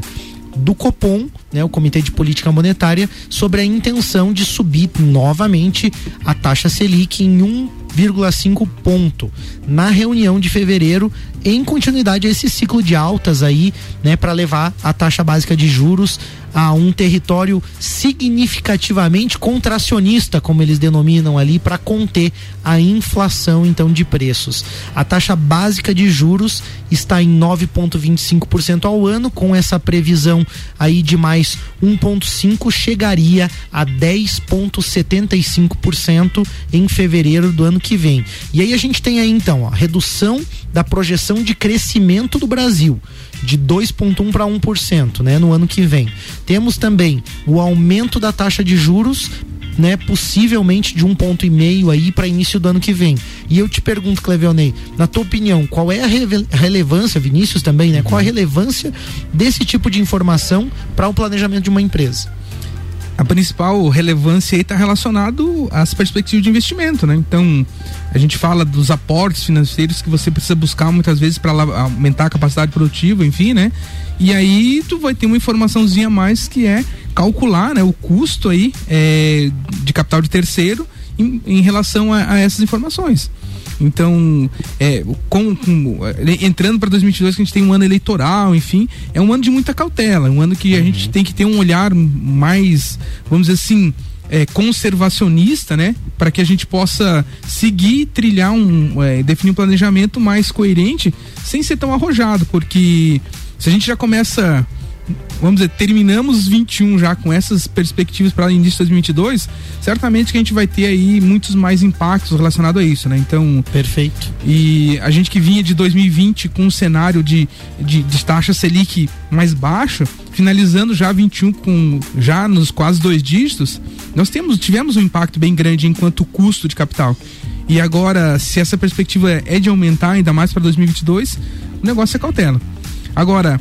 do Copom, né, o Comitê de Política Monetária, sobre a intenção de subir novamente a taxa Selic em 1,5 ponto na reunião de fevereiro, em continuidade a esse ciclo de altas aí, né, para levar a taxa básica de juros a um território significativamente contracionista, como eles denominam ali, para conter a inflação então de preços. A taxa básica de juros está em 9,25% ao ano, com essa previsão aí de mais 1,5 chegaria a 10,75% em fevereiro do ano que vem. E aí a gente tem aí então a redução da projeção de crescimento do Brasil de 2,1 para 1%, né, no ano que vem. Temos também o aumento da taxa de juros né, possivelmente de um ponto e meio aí para início do ano que vem. E eu te pergunto, Clevelney, na tua opinião, qual é a relevância, Vinícius também, né? Qual a relevância desse tipo de informação para o planejamento de uma empresa? A principal relevância está relacionado às perspectivas de investimento, né? Então, a gente fala dos aportes financeiros que você precisa buscar muitas vezes para aumentar a capacidade produtiva, enfim, né? E aí tu vai ter uma informaçãozinha a mais que é calcular, né, o custo aí é, de capital de terceiro em, em relação a, a essas informações. Então, é, com, com é, entrando para 2022, que a gente tem um ano eleitoral, enfim, é um ano de muita cautela, um ano que a gente tem que ter um olhar mais, vamos dizer assim, é, conservacionista, né? Para que a gente possa seguir trilhar um, é, definir um planejamento mais coerente, sem ser tão arrojado, porque se a gente já começa vamos dizer, terminamos 21 já com essas perspectivas para início de 2022, certamente que a gente vai ter aí muitos mais impactos relacionados a isso, né? Então. Perfeito. E a gente que vinha de 2020 com um cenário de, de, de taxa Selic mais baixa, finalizando já 21 com já nos quase dois dígitos, nós temos, tivemos um impacto bem grande enquanto custo de capital. E agora, se essa perspectiva é de aumentar ainda mais para 2022, o negócio é cautela. Agora,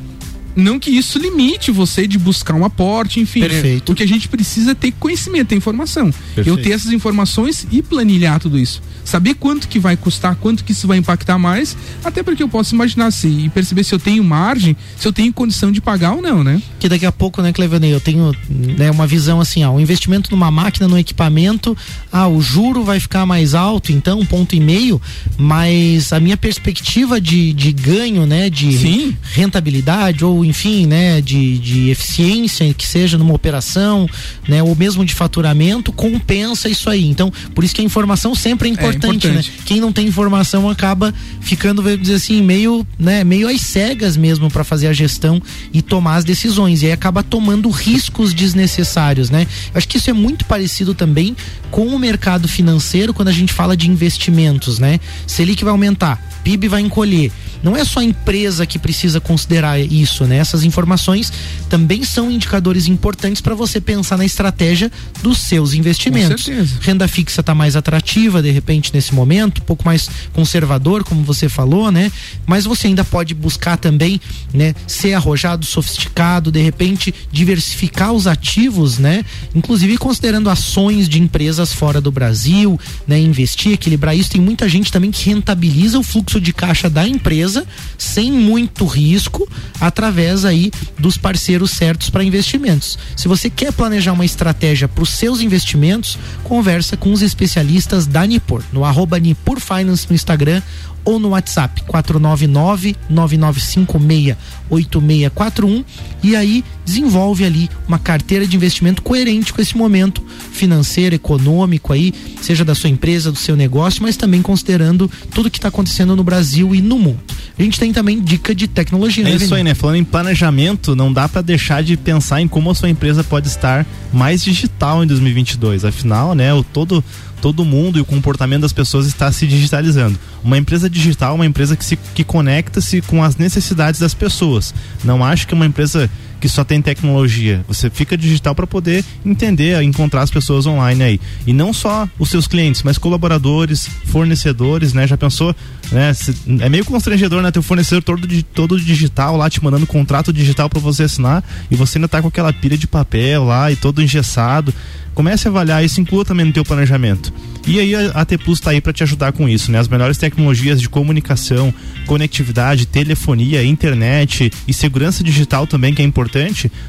não que isso limite você de buscar um aporte, enfim. Né? Perfeito. o que a gente precisa é ter conhecimento, ter informação. Perfeito. Eu ter essas informações e planilhar tudo isso saber quanto que vai custar, quanto que isso vai impactar mais, até porque eu posso imaginar se e perceber se eu tenho margem, se eu tenho condição de pagar ou não, né? Que daqui a pouco, né, Clevenei, eu tenho né, uma visão assim, ó, o investimento numa máquina, no equipamento, ah, o juro vai ficar mais alto, então, um ponto e meio, mas a minha perspectiva de, de ganho, né, de Sim. rentabilidade ou, enfim, né, de, de eficiência que seja numa operação, né, ou mesmo de faturamento, compensa isso aí. Então, por isso que a informação sempre é importante. É importante, né? Quem não tem informação acaba ficando, vamos dizer assim, meio, né, meio às cegas mesmo para fazer a gestão e tomar as decisões. E aí acaba tomando riscos desnecessários, né? Eu acho que isso é muito parecido também com o mercado financeiro quando a gente fala de investimentos, né? Selic vai aumentar, PIB vai encolher não é só a empresa que precisa considerar isso, né? Essas informações também são indicadores importantes para você pensar na estratégia dos seus investimentos. Com certeza. Renda fixa está mais atrativa, de repente, nesse momento, um pouco mais conservador, como você falou, né? Mas você ainda pode buscar também, né? Ser arrojado, sofisticado, de repente, diversificar os ativos, né? Inclusive considerando ações de empresas fora do Brasil, né? Investir, equilibrar isso. Tem muita gente também que rentabiliza o fluxo de caixa da empresa empresa sem muito risco através aí dos parceiros certos para investimentos. Se você quer planejar uma estratégia para os seus investimentos, conversa com os especialistas da Nipur, no arroba Nipur Finance no Instagram ou no WhatsApp 499-9956-8641 e aí desenvolve ali uma carteira de investimento coerente com esse momento financeiro, econômico aí, seja da sua empresa, do seu negócio, mas também considerando tudo que está acontecendo no Brasil e no mundo. A gente tem também dica de tecnologia. É né, isso aí, né? Falando em planejamento, não dá para deixar de pensar em como a sua empresa pode estar mais digital em 2022. Afinal, né, o todo todo mundo e o comportamento das pessoas está se digitalizando. Uma empresa digital é uma empresa que se que conecta-se com as necessidades das pessoas. Não acho que uma empresa que só tem tecnologia. Você fica digital para poder entender, encontrar as pessoas online aí. E não só os seus clientes, mas colaboradores, fornecedores, né? Já pensou, né? É meio constrangedor, né? Ter o fornecedor todo, todo digital lá te mandando contrato digital para você assinar e você ainda tá com aquela pilha de papel lá e todo engessado comece a avaliar isso, inclua também no teu planejamento. E aí a AT Plus está aí para te ajudar com isso, né? As melhores tecnologias de comunicação, conectividade, telefonia, internet e segurança digital também, que é importante.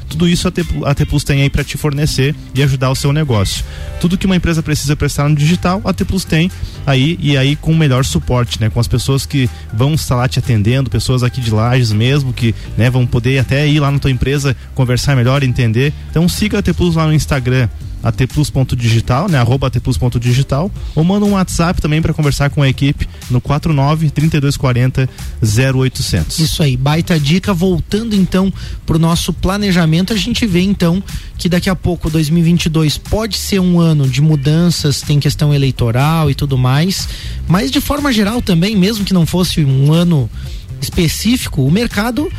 Tudo isso a Plus tem aí para te fornecer e ajudar o seu negócio. Tudo que uma empresa precisa prestar no digital, a AT Plus tem aí e aí com o melhor suporte, né? Com as pessoas que vão estar lá te atendendo, pessoas aqui de Lages mesmo, que né, vão poder até ir lá na tua empresa conversar melhor, entender. Então siga a AT Plus lá no Instagram atplus.digital, né? Arroba atplus.digital, ou manda um WhatsApp também para conversar com a equipe no 49 3240 0800. Isso aí, baita dica. Voltando então pro nosso planejamento, a gente vê então que daqui a pouco 2022 pode ser um ano de mudanças, tem questão eleitoral e tudo mais, mas de forma geral também, mesmo que não fosse um ano específico, o mercado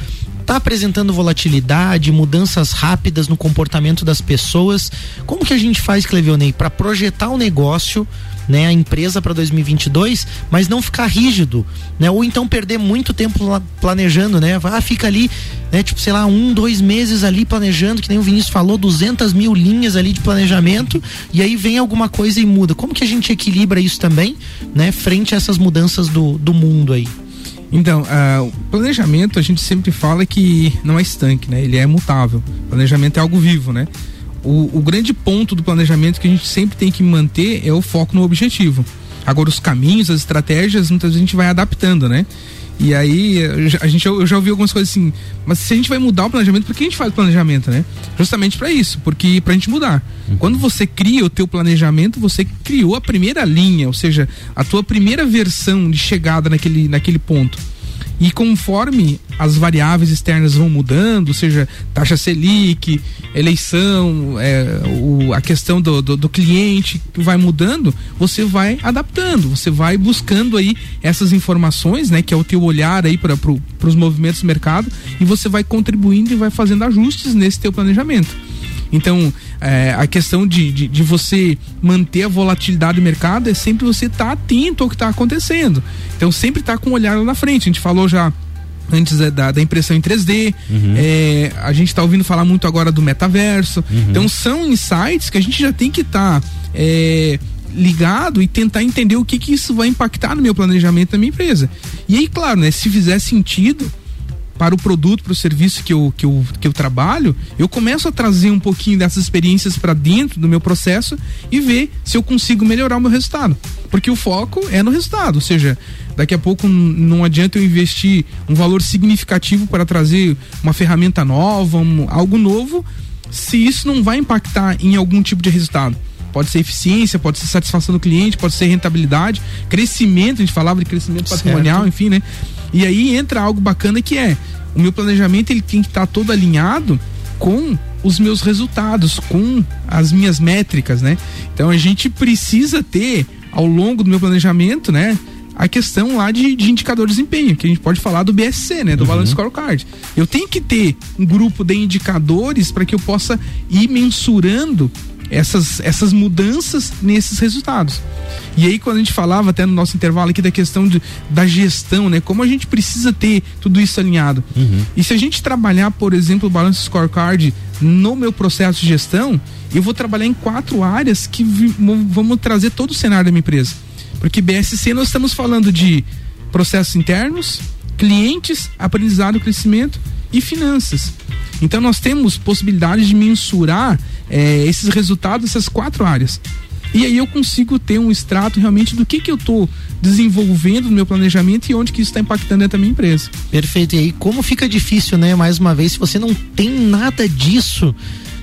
está apresentando volatilidade, mudanças rápidas no comportamento das pessoas. Como que a gente faz, Clevionei, para projetar o negócio, né, a empresa para 2022, mas não ficar rígido, né? Ou então perder muito tempo planejando, né? Ah, fica ali, né? Tipo, sei lá, um, dois meses ali planejando, que nem o Vinícius falou, 200 mil linhas ali de planejamento, e aí vem alguma coisa e muda. Como que a gente equilibra isso também, né? Frente a essas mudanças do, do mundo aí? Então, uh, o planejamento a gente sempre fala que não é estanque, né? Ele é mutável. planejamento é algo vivo, né? O, o, grande ponto do planejamento que a gente sempre tem que manter é o foco no objetivo. Agora, os caminhos, as estratégias, muitas vezes a gente vai adaptando, né? E aí, a gente, eu já ouvi algumas coisas assim, mas se a gente vai mudar o planejamento, por que a gente faz planejamento, né? Justamente para isso, porque pra gente mudar. Uhum. Quando você cria o teu planejamento, você criou a primeira linha, ou seja, a tua primeira versão de chegada naquele, naquele ponto. E conforme as variáveis externas vão mudando, seja taxa Selic, eleição, é, o, a questão do, do, do, cliente vai mudando, você vai adaptando, você vai buscando aí essas informações, né, que é o teu olhar aí para pro, os movimentos do mercado, e você vai contribuindo e vai fazendo ajustes nesse teu planejamento. Então, é, a questão de, de, de, você manter a volatilidade do mercado é sempre você estar tá atento ao que está acontecendo. Então, sempre estar tá com o olhar lá na frente. A gente falou já antes da, da, impressão em 3D. Uhum. É, a gente está ouvindo falar muito agora do metaverso. Uhum. Então, são insights que a gente já tem que estar. Tá, é, ligado e tentar entender o que que isso vai impactar no meu planejamento da minha empresa. E aí, claro, né, se fizer sentido, para o produto, para o serviço que eu, que, eu, que eu trabalho, eu começo a trazer um pouquinho dessas experiências para dentro do meu processo e ver se eu consigo melhorar o meu resultado. Porque o foco é no resultado, ou seja, daqui a pouco não adianta eu investir um valor significativo para trazer uma ferramenta nova, um, algo novo, se isso não vai impactar em algum tipo de resultado. Pode ser eficiência, pode ser satisfação do cliente, pode ser rentabilidade, crescimento, a gente falava de crescimento patrimonial, certo. enfim, né? E aí entra algo bacana que é o meu planejamento ele tem que estar tá todo alinhado com os meus resultados, com as minhas métricas, né? Então a gente precisa ter ao longo do meu planejamento, né? A questão lá de, de indicador de desempenho, que a gente pode falar do BSC, né? Do uhum. Balance Scorecard. Eu tenho que ter um grupo de indicadores para que eu possa ir mensurando essas, essas mudanças nesses resultados. E aí, quando a gente falava até no nosso intervalo aqui da questão de, da gestão, né? Como a gente precisa ter tudo isso alinhado. Uhum. E se a gente trabalhar, por exemplo, o Balance Scorecard no meu processo de gestão, eu vou trabalhar em quatro áreas que vamos trazer todo o cenário da minha empresa. Porque BSC nós estamos falando de processos internos, clientes, aprendizado, crescimento e finanças. Então nós temos possibilidade de mensurar é, esses resultados, essas quatro áreas. E aí eu consigo ter um extrato realmente do que que eu estou desenvolvendo no meu planejamento e onde que isso está impactando dentro da minha empresa. Perfeito. E aí como fica difícil, né? Mais uma vez, se você não tem nada disso,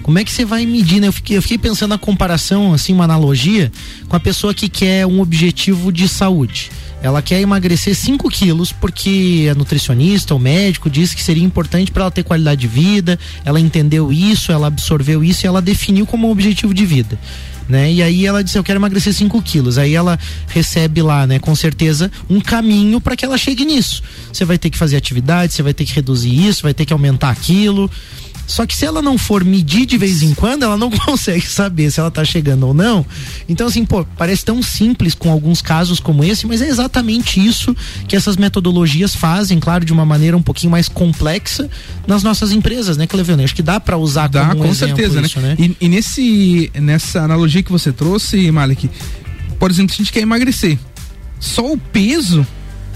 como é que você vai medir, né? Eu fiquei, eu fiquei pensando na comparação, assim, uma analogia com a pessoa que quer um objetivo de saúde. Ela quer emagrecer 5 quilos porque a nutricionista, o médico, disse que seria importante para ela ter qualidade de vida. Ela entendeu isso, ela absorveu isso e ela definiu como objetivo de vida. Né? E aí ela disse: Eu quero emagrecer 5 quilos. Aí ela recebe lá, né, com certeza, um caminho para que ela chegue nisso. Você vai ter que fazer atividade, você vai ter que reduzir isso, vai ter que aumentar aquilo. Só que se ela não for medir de vez em quando, ela não (laughs) consegue saber se ela tá chegando ou não. Então, assim, pô, parece tão simples com alguns casos como esse, mas é exatamente isso que essas metodologias fazem, claro, de uma maneira um pouquinho mais complexa nas nossas empresas, né, Clevione? Acho que dá para usar dá, como um com certeza, né? isso, né? né? E, e, nesse, nessa analogia que você trouxe, Malik, por exemplo, se a gente quer emagrecer, só o peso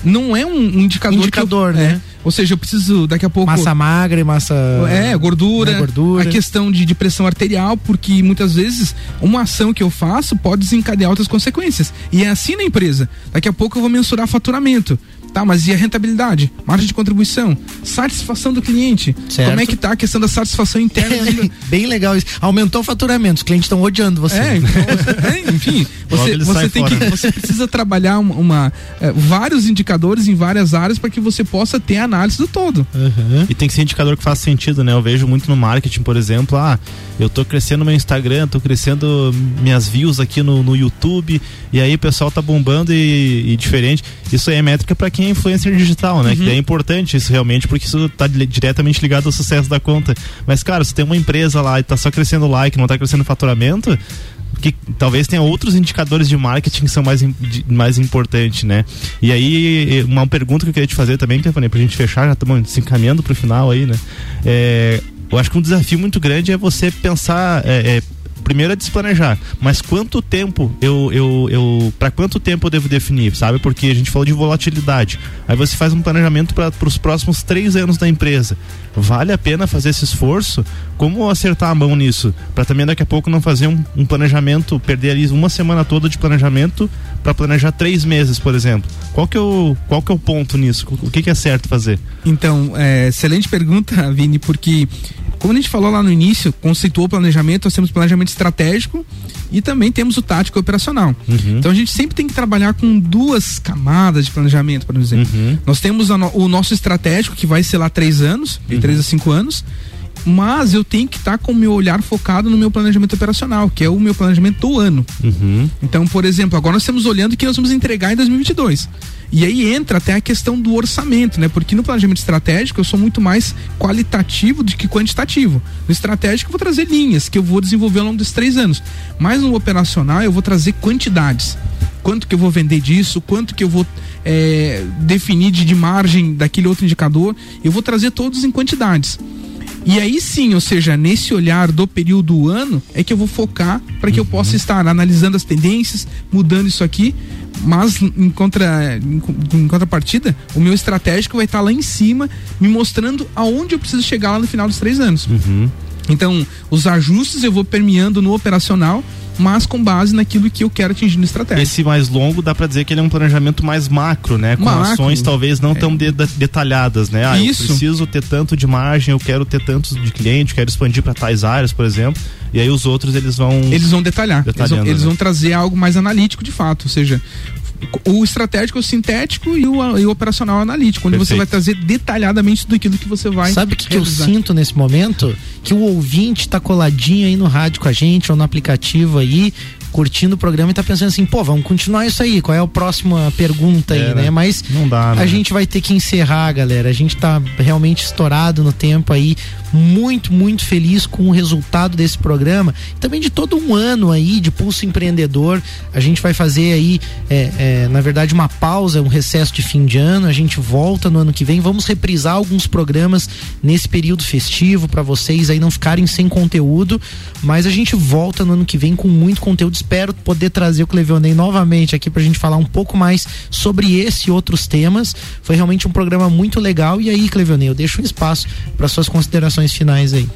não é um indicador. Indicador, eu, né? É, ou seja, eu preciso daqui a pouco. Massa magra e massa. É, gordura, né, gordura. A questão de, de pressão arterial, porque muitas vezes uma ação que eu faço pode desencadear outras consequências. E é assim na empresa. Daqui a pouco eu vou mensurar faturamento. Tá, mas e a rentabilidade? Margem de contribuição? Satisfação do cliente? Certo. Como é que tá a questão da satisfação interna? (laughs) Bem legal isso. Aumentou o faturamento, os clientes estão odiando você. É, então, é, enfim, você, você tem (laughs) fora. que, você precisa trabalhar uma, uma, é, vários indicadores em várias áreas para que você possa ter a análise do todo. E tem que ser indicador que faça sentido, né? Eu vejo muito no marketing, por exemplo, ah, eu tô crescendo meu Instagram, tô crescendo minhas views aqui no, no YouTube, e aí o pessoal tá bombando e, e diferente. Isso aí é métrica para quem é influencer digital, né? Que é importante isso realmente, porque isso tá di- diretamente ligado ao sucesso da conta. Mas, cara, se tem uma empresa lá e tá só crescendo like, não tá crescendo faturamento, que talvez tenha outros indicadores de marketing que são mais, de- mais importantes, né? E aí, uma pergunta que eu queria te fazer também, Stephanie, pra gente fechar, já estamos se encaminhando pro final aí, né? É, eu acho que um desafio muito grande é você pensar. é, é, Primeiro é desplanejar, mas quanto tempo eu, eu, eu para quanto tempo eu devo definir, sabe? Porque a gente falou de volatilidade. Aí você faz um planejamento para os próximos três anos da empresa. Vale a pena fazer esse esforço? Como acertar a mão nisso? Para também daqui a pouco não fazer um, um planejamento, perder ali uma semana toda de planejamento para planejar três meses, por exemplo. Qual que é o, qual que é o ponto nisso? O que, que é certo fazer? Então, é, excelente pergunta, (laughs) Vini, porque como a gente falou lá no início, conceituou o planejamento, nós temos planejamento estratégico e também temos o tático operacional. Então a gente sempre tem que trabalhar com duas camadas de planejamento, por exemplo. Nós temos no- o nosso estratégico, que vai ser lá três anos, de três a cinco anos, mas eu tenho que estar com o meu olhar focado no meu planejamento operacional, que é o meu planejamento do ano. Então, por exemplo, agora nós estamos olhando o que nós vamos entregar em 2022. E aí entra até a questão do orçamento, né? Porque no planejamento estratégico eu sou muito mais qualitativo do que quantitativo. No estratégico eu vou trazer linhas que eu vou desenvolver ao longo desses três anos. Mas no operacional eu vou trazer quantidades. Quanto que eu vou vender disso, quanto que eu vou é, definir de, de margem daquele outro indicador. Eu vou trazer todos em quantidades. E aí sim, ou seja, nesse olhar do período ano, é que eu vou focar para que eu possa estar analisando as tendências, mudando isso aqui, mas em, contra, em, em contrapartida, o meu estratégico vai estar lá em cima, me mostrando aonde eu preciso chegar lá no final dos três anos. Então, os ajustes eu vou permeando no operacional, mas com base naquilo que eu quero atingir no estratégico. Esse mais longo dá pra dizer que ele é um planejamento mais macro, né? Com Macro. ações talvez não tão de- de- detalhadas, né? Ah, Isso. eu preciso ter tanto de margem, eu quero ter tantos de cliente, quero expandir para tais áreas, por exemplo. E aí os outros eles vão Eles vão detalhar. Eles vão, eles né? vão trazer algo mais analítico de fato. Ou seja, o estratégico o sintético e o, e o operacional o analítico, onde você Perfeito. vai trazer detalhadamente tudo aquilo que você vai. Sabe o que, que eu sinto nesse momento? Que o ouvinte tá coladinho aí no rádio com a gente ou no aplicativo aí, curtindo o programa e tá pensando assim, pô, vamos continuar isso aí. Qual é a próxima pergunta aí, É, né? né? Mas Não dá, né? a gente vai ter que encerrar, galera. A gente tá realmente estourado no tempo aí. Muito, muito feliz com o resultado desse programa. Também de todo um ano aí de Pulso Empreendedor. A gente vai fazer aí, é, é, na verdade, uma pausa, um recesso de fim de ano. A gente volta no ano que vem. Vamos reprisar alguns programas nesse período festivo para vocês aí não ficarem sem conteúdo. Mas a gente volta no ano que vem com muito conteúdo. Espero poder trazer o Clevionei novamente aqui pra gente falar um pouco mais sobre esse e outros temas. Foi realmente um programa muito legal. E aí, Clevionei, eu deixo um espaço para suas considerações finais aí.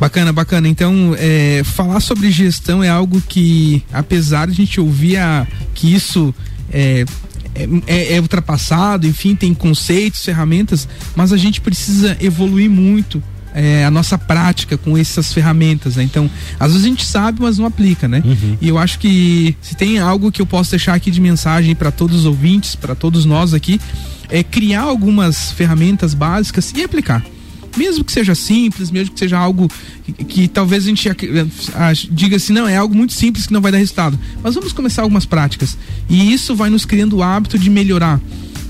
Bacana, bacana. Então, é, falar sobre gestão é algo que, apesar de a gente ouvir a, que isso é, é, é ultrapassado, enfim, tem conceitos, ferramentas, mas a gente precisa evoluir muito é, a nossa prática com essas ferramentas, né? Então, às vezes a gente sabe, mas não aplica, né? E eu acho que se tem algo que eu posso deixar aqui de mensagem para todos os ouvintes, para todos nós aqui, é criar algumas ferramentas básicas e aplicar mesmo que seja simples, mesmo que seja algo que, que talvez a gente diga assim, não, é algo muito simples que não vai dar resultado. Mas vamos começar algumas práticas. E isso vai nos criando o hábito de melhorar.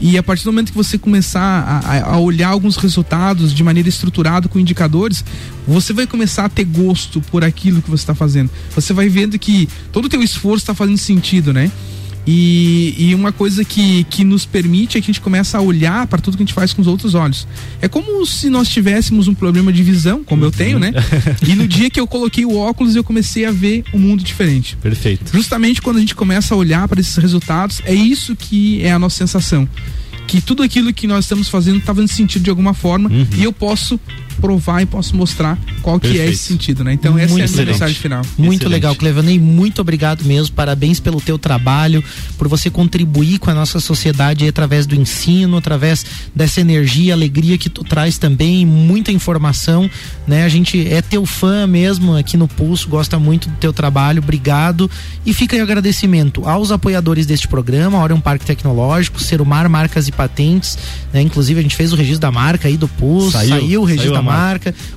E a partir do momento que você começar a- a olhar alguns resultados de maneira estruturada com indicadores, você vai começar a ter gosto por aquilo que você está fazendo. Você vai vendo que todo o teu esforço está fazendo sentido, né? E, e uma coisa que, que nos permite é que a gente começa a olhar para tudo que a gente faz com os outros olhos. É como se nós tivéssemos um problema de visão, como eu tenho, né? e no dia que eu coloquei o óculos, eu comecei a ver um mundo diferente. Perfeito. Justamente quando a gente começa a olhar para esses resultados, é isso que é a nossa sensação. Que tudo aquilo que nós estamos fazendo está fazendo sentido de alguma forma e eu posso provar e posso mostrar qual que é Perfeito. esse sentido, né? Então essa é a mensagem final. Muito Excelente. legal, Clevanei. Muito obrigado mesmo. Parabéns pelo teu trabalho, por você contribuir com a nossa sociedade através do ensino, através dessa energia, alegria que tu traz também, muita informação, né? A gente é teu fã mesmo aqui no Pulso, gosta muito do teu trabalho. Obrigado. E fica aí o agradecimento aos apoiadores deste programa, Orion Parque Tecnológico, Serumar Marcas e Patentes, né? Inclusive a gente fez o registro da marca aí do Pulso, Saiu, saiu, o registro saiu da marca,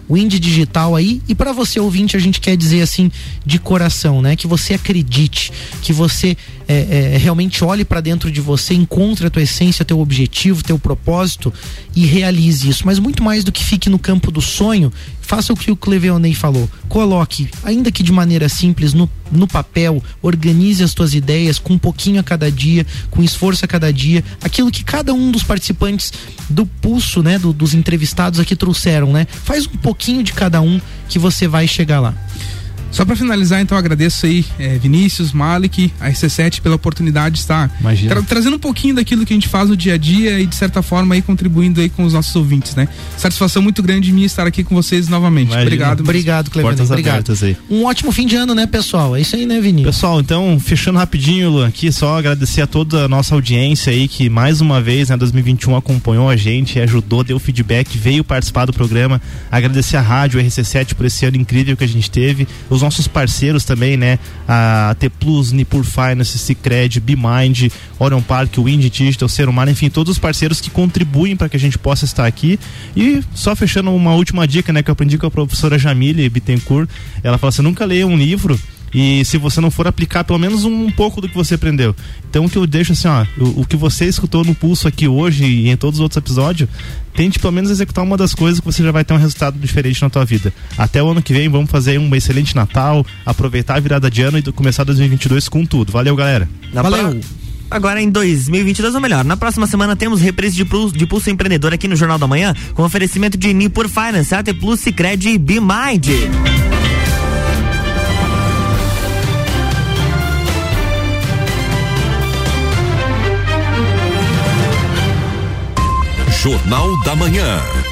o Indie Digital aí. E para você ouvinte, a gente quer dizer assim de coração, né? Que você acredite, que você é, é, realmente olhe para dentro de você, encontre a tua essência, teu objetivo, teu propósito e realize isso. Mas muito mais do que fique no campo do sonho, faça o que o Cleveonei falou. Coloque, ainda que de maneira simples, no, no papel, organize as tuas ideias com um pouquinho a cada dia, com esforço a cada dia, aquilo que cada um dos participantes do pulso, né, do- dos entrevistados aqui trouxeram, né? Faz um pouquinho de cada um que você vai chegar lá. Só para finalizar, então, agradeço aí eh, Vinícius, Malik, a RC7 pela oportunidade de estar tra- trazendo um pouquinho daquilo que a gente faz no dia a dia e de certa forma aí contribuindo aí com os nossos ouvintes, né? Satisfação muito grande minha estar aqui com vocês novamente. Imagina. Obrigado. Obrigado. Portas Obrigado. abertas aí. Um ótimo fim de ano, né, pessoal? É isso aí, né, Vinícius? Pessoal, então, fechando rapidinho, Luan, aqui só agradecer a toda a nossa audiência aí que mais uma vez, né, 2021 acompanhou a gente, ajudou, deu feedback, veio participar do programa. Agradecer a rádio RC7 por esse ano incrível que a gente teve, os nossos parceiros também, né, a T Plus, Nipur Finance, Cicred, BeMind, Orion Park, Wind Digital, Serumar, enfim, todos os parceiros que contribuem para que a gente possa estar aqui. E só fechando uma última dica, né, que eu aprendi com a professora Jamile Bittencourt, ela fala assim, nunca leia um livro e se você não for aplicar pelo menos um, pouco do que você aprendeu. Então o que eu deixo assim, ó, o, o que você escutou no pulso aqui hoje e em todos os outros episódios, tente pelo menos executar uma das coisas que você já vai ter um resultado diferente na tua vida. Até o ano que vem, vamos fazer um excelente Natal, aproveitar a virada de ano e do- começar 2022 com tudo. Valeu, galera. Valeu. Agora em 2022, ou melhor, na próxima semana temos reprise de pulso, de pulso empreendedor aqui no Jornal da Manhã, com oferecimento de Nipur Finance, AT Plus, Cicred e BeMind. Jornal da Manhã.